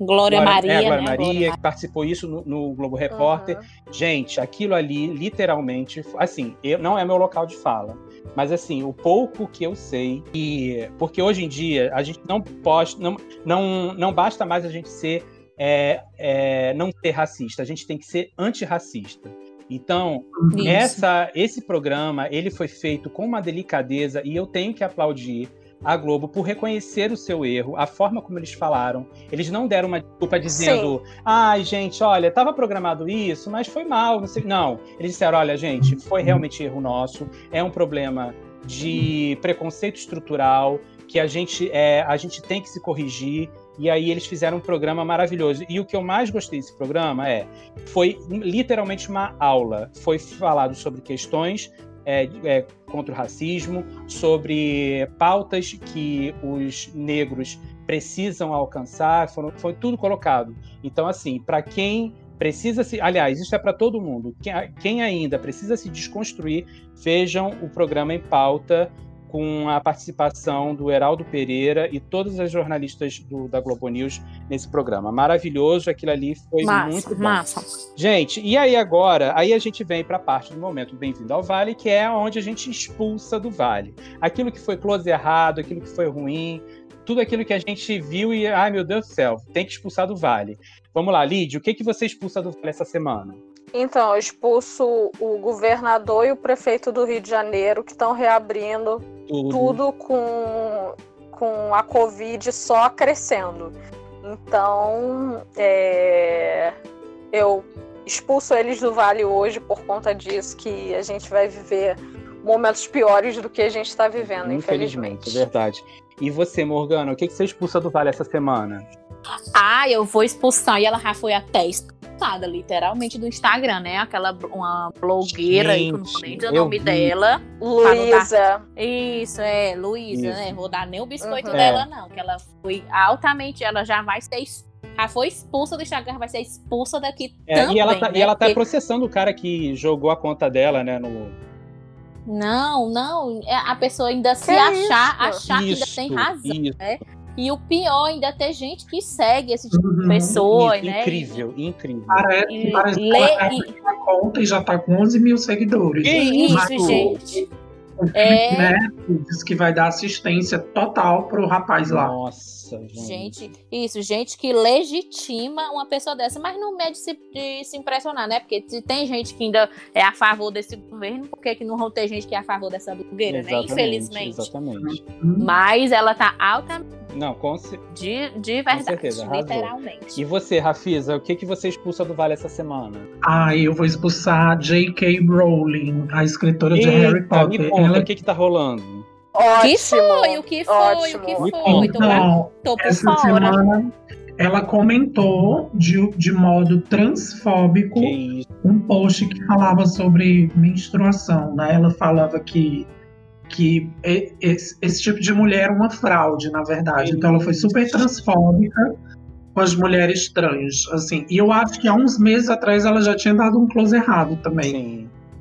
Glória, Glória Maria, é, Glória né? Maria, Glória... que participou isso no, no Globo Repórter. Uhum. Gente, aquilo ali, literalmente, assim, eu, não é meu local de fala. Mas assim, o pouco que eu sei, e porque hoje em dia a gente não pode, não, não, não basta mais a gente ser é, é, não ser racista, a gente tem que ser antirracista. Então, essa, esse programa ele foi feito com uma delicadeza e eu tenho que aplaudir a Globo por reconhecer o seu erro, a forma como eles falaram. Eles não deram uma desculpa dizendo, Sim. ai, gente, olha, estava programado isso, mas foi mal. Não, sei. não, eles disseram, olha, gente, foi realmente erro nosso, é um problema de preconceito estrutural que a gente, é, a gente tem que se corrigir. E aí eles fizeram um programa maravilhoso. E o que eu mais gostei desse programa é, foi literalmente uma aula. Foi falado sobre questões é, é, contra o racismo, sobre pautas que os negros precisam alcançar, foram, foi tudo colocado. Então, assim, para quem precisa se. Aliás, isso é para todo mundo. Quem, quem, ainda precisa se desconstruir, vejam o programa em pauta com a participação do Heraldo Pereira e todas as jornalistas do, da Globo News nesse programa. Maravilhoso, aquilo ali foi massa, muito bom. Massa. Gente, e aí agora, aí a gente vem para a parte do momento Bem-vindo ao Vale, que é onde a gente expulsa do Vale. Aquilo que foi close errado, aquilo que foi ruim, tudo aquilo que a gente viu e, ai meu Deus do céu, tem que expulsar do Vale. Vamos lá, Lídia, o que, que você expulsa do Vale essa semana? Então, eu expulso o governador e o prefeito do Rio de Janeiro, que estão reabrindo tudo, tudo com, com a Covid só crescendo. Então, é, eu expulso eles do Vale hoje por conta disso, que a gente vai viver momentos piores do que a gente está vivendo, infelizmente. infelizmente. É verdade. E você, Morgana, o que, que você expulsa do Vale essa semana? Ah, eu vou expulsar, e ela já foi até expulsada, literalmente, do Instagram, né? Aquela uma blogueira Gente, aí, que eu não nem dizer o nome vi. dela. Luísa. Isso, é, Luísa, né? Vou dar nem o biscoito uhum. dela, não. Que ela foi altamente, ela já vai ser já foi expulsa do Instagram, vai ser expulsa daqui é, também. E ela tá, né? e ela tá Porque... processando o cara que jogou a conta dela, né, no... Não, não, é, a pessoa ainda que se achar, achar isso, que ainda tem razão, isso. né? E o pior, ainda ter gente que segue esse tipo de uhum. pessoa, Isso, né? Incrível, incrível. Parece, e, parece lê, que ela e... conta e já tá com 11 mil seguidores. Que isso, Mas, gente. O é... né, diz que vai dar assistência total pro rapaz lá. Nossa, gente. gente. Isso, gente que legitima uma pessoa dessa, mas não é de se, de se impressionar, né? Porque se tem gente que ainda é a favor desse governo, por que, que não vão ter gente que é a favor dessa blogueira, né? Infelizmente. Exatamente. Mas ela tá altamente não, com, de, de verdade, com certeza, literalmente. E você, Rafisa, o que, que você expulsa do Vale essa semana? Ah, eu vou expulsar J.K. Rowling, a escritora Eita, de Harry Potter. Me conta, Ela... o que que tá rolando? Ótimo, que foi? O que foi? Ótimo. O que foi? Então, tô, tô por essa fora. Semana, ela comentou de, de modo transfóbico um post que falava sobre menstruação. Né? Ela falava que que esse, esse, tipo de mulher é uma fraude, na verdade. Então ela foi super transfóbica com as mulheres trans, assim. E eu acho que há uns meses atrás ela já tinha dado um close errado também. Sim.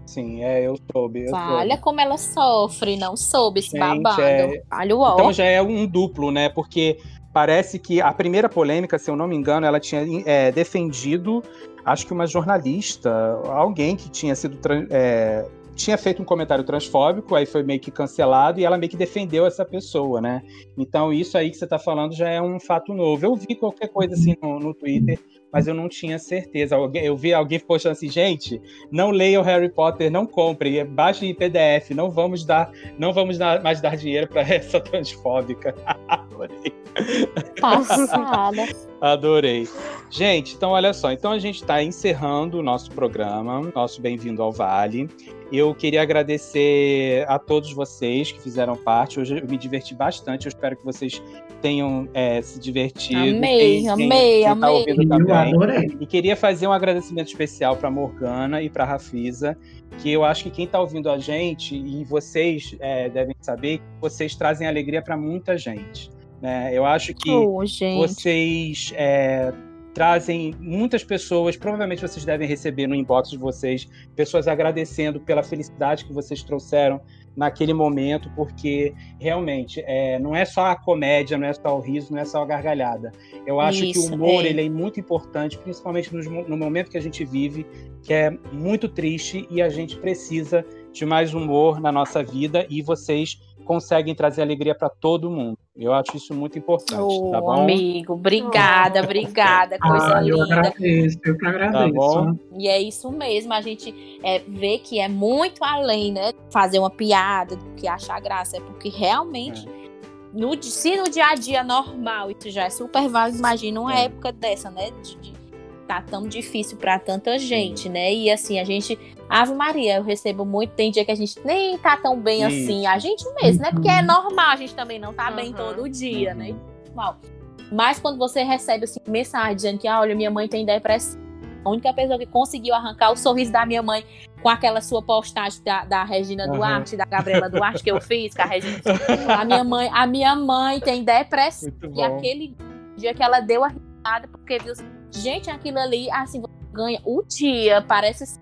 Sim, é, eu soube. Eu Olha soube. como ela sofre, não soube esse Gente, babado. É... Olha o Então já é um duplo, né? Porque parece que a primeira polêmica, se eu não me engano, ela tinha é, defendido, acho que uma jornalista, alguém que tinha sido é, tinha feito um comentário transfóbico, aí foi meio que cancelado, e ela meio que defendeu essa pessoa, né? Então, isso aí que você está falando já é um fato novo. Eu vi qualquer coisa assim no, no Twitter, mas eu não tinha certeza. Eu vi alguém postando assim, gente, não leiam Harry Potter, não comprem, baixem em PDF, não vamos dar, não vamos dar, mais dar dinheiro para essa transfóbica. Adorei. Passada. Adorei. Gente, então olha só, então a gente está encerrando o nosso programa, nosso Bem-vindo ao Vale. Eu queria agradecer a todos vocês que fizeram parte. Hoje eu me diverti bastante. Eu espero que vocês tenham é, se divertido. Amei, quem, amei, quem tá amei. ouvindo Eu adorei. E queria fazer um agradecimento especial para Morgana e para Rafisa, que eu acho que quem está ouvindo a gente e vocês é, devem saber que vocês trazem alegria para muita gente. né? Eu acho que gente. vocês é, trazem muitas pessoas, provavelmente vocês devem receber no inbox de vocês, pessoas agradecendo pela felicidade que vocês trouxeram naquele momento, porque realmente é, não é só a comédia, não é só o riso, não é só a gargalhada. Eu acho que Isso, o humor é. ele é muito importante, principalmente mo- no momento que a gente vive, que é muito triste e a gente precisa de mais humor na nossa vida e vocês conseguem trazer alegria para todo mundo. Eu acho isso muito importante, Ô, tá bom? amigo, obrigada, obrigada, coisa Ah, eu linda. agradeço, eu que agradeço. bom. E é isso mesmo, a gente é, vê que é muito além, né? Fazer uma piada, do que achar graça, é porque realmente, no, di- se no dia a dia normal isso já é super válido, imagina uma É. época dessa, né? De, de tá tão difícil pra tanta gente, né? E assim, a gente, Ave Maria, eu recebo muito, tem dia que a gente nem tá tão bem Isso. assim, a gente mesmo, né? Porque é normal, a gente também não tá bem Uhum. todo dia, Uhum. né? Normal. Mas quando você recebe assim, mensagem dizendo que, ah, olha, minha mãe tem depressão. A única pessoa que conseguiu arrancar o sorriso da minha mãe com aquela sua postagem da, da Regina Aham. Duarte, da Gabriela Duarte que eu fiz, com a Regina. A minha mãe, a minha mãe tem depressão. Muito E aquele dia que ela deu a risada, porque viu, gente, aquilo ali, assim, você ganha o dia, parece assim,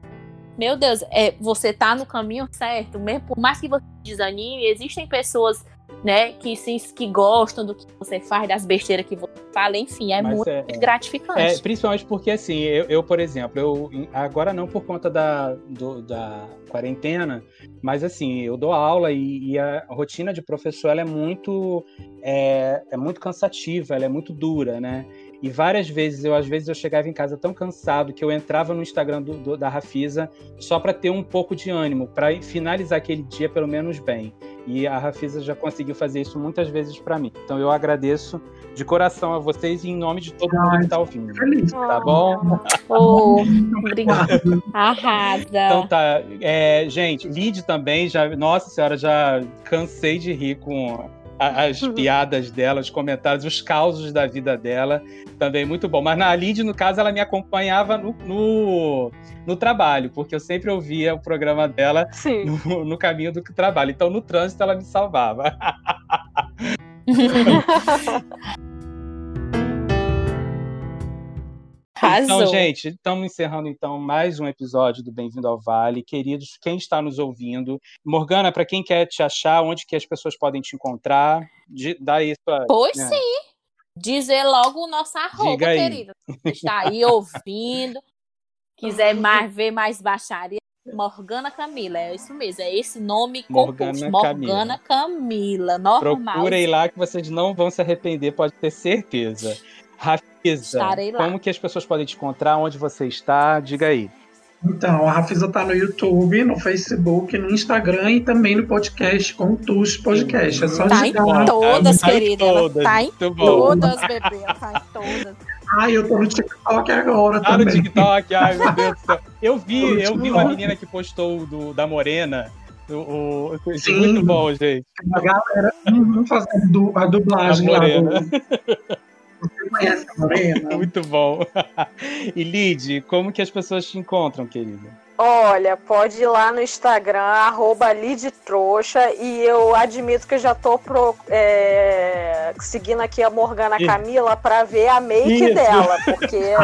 meu Deus, é, você tá no caminho certo, mesmo por mais que você desanime, existem pessoas, né, que, se, que gostam do que você faz, das besteiras que você fala, enfim, é Mas muito é- gratificante. É, principalmente porque, assim, eu, eu, por exemplo, eu agora não por conta da, do- da quarentena, mas assim, eu dou aula e, e a rotina de professor ela é muito é, é muito cansativa, ela é muito dura, né? E várias vezes eu às vezes eu chegava em casa tão cansado que eu entrava no Instagram do- do- da Rafisa só para ter um pouco de ânimo, para finalizar aquele dia pelo menos bem. E a Rafisa já conseguiu fazer isso muitas vezes para mim. Então eu agradeço de coração a vocês e em nome de todo mundo que está ouvindo. Feliz. Tá bom? Oh, obrigada. Arrasa. Então tá. É, gente, Lid também já. Nossa senhora, já cansei de rir com as piadas dela, os comentários, os causos da vida dela. Também muito bom. Mas na Lid, no caso, ela me acompanhava no, no, no trabalho, porque eu sempre ouvia o programa dela no, no caminho do trabalho. Então, no trânsito, ela me salvava. Arrasou. Então, gente, estamos encerrando então mais um episódio do Bem-vindo ao Vale. Queridos, quem está nos ouvindo, Morgana, para quem quer te achar, onde que as pessoas podem te encontrar, de, dá isso pra, Pois né? sim. Dizer logo o nosso arroba. Você está aí ouvindo, quiser mais ver mais baixaria, Morgana Camila, é isso mesmo, é esse nome Morgana composto. Morgana Camila, normal. Procurem lá que vocês não vão se arrepender, pode ter certeza. Rafisa, como que as pessoas podem te encontrar, onde você está? Diga aí. Então, a Rafisa tá no YouTube, no Facebook, no Instagram e também no podcast com o Tush Podcast. É só Tá em digitar todas, Tá em querida. Ela todas, tá em muito bom. todas, bebê. Ela tá em todas. Ai, eu tô no TikTok agora no também. TikTok, ai meu Deus do céu. Eu vi, No eu vi uma menina que postou do, da Morena. O, o, foi Sim. muito bom, gente. A galera uhum, fazendo a dublagem A lá. Morena. Do... Você conhece a Morena? Muito bom. E Lid, como que as pessoas te encontram, querida? Olha, pode ir lá no Instagram, arroba Lidtrouxa, e eu admito que eu já tô pro- é, seguindo aqui a Morgana. Camila para ver a make Isso. dela, porque eu-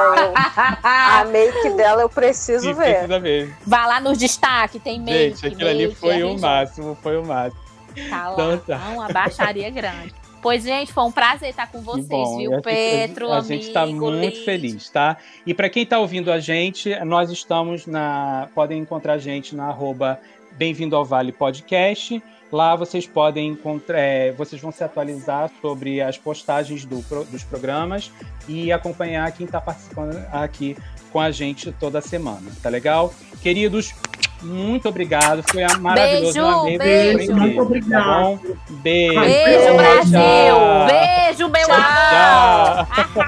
a make dela eu preciso ver. precisa ver. Vai lá nos destaques, tem make. Gente, aquilo ali make, foi a o gente máximo, foi o máximo. Tá lá, Então tá uma baixaria grande. Pois, gente, foi um prazer estar com vocês, bom. viu, a- Petro, A, gente está muito feliz, tá? E para quem está ouvindo a gente, nós estamos na. Podem encontrar a gente na arroba Bem-vindo ao Vale Podcast. Lá vocês podem encontrar, é, vocês vão se atualizar sobre as postagens do, dos programas e acompanhar quem está participando aqui com a gente toda semana, tá legal? Queridos, muito obrigado. Foi maravilhoso. Beijo, beijo. Muito Tá obrigado. bom? Beijo. Beijo, Brasil! tchau. Beijo, meu Tchau, amor! tchau.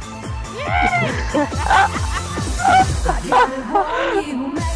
Arrasa,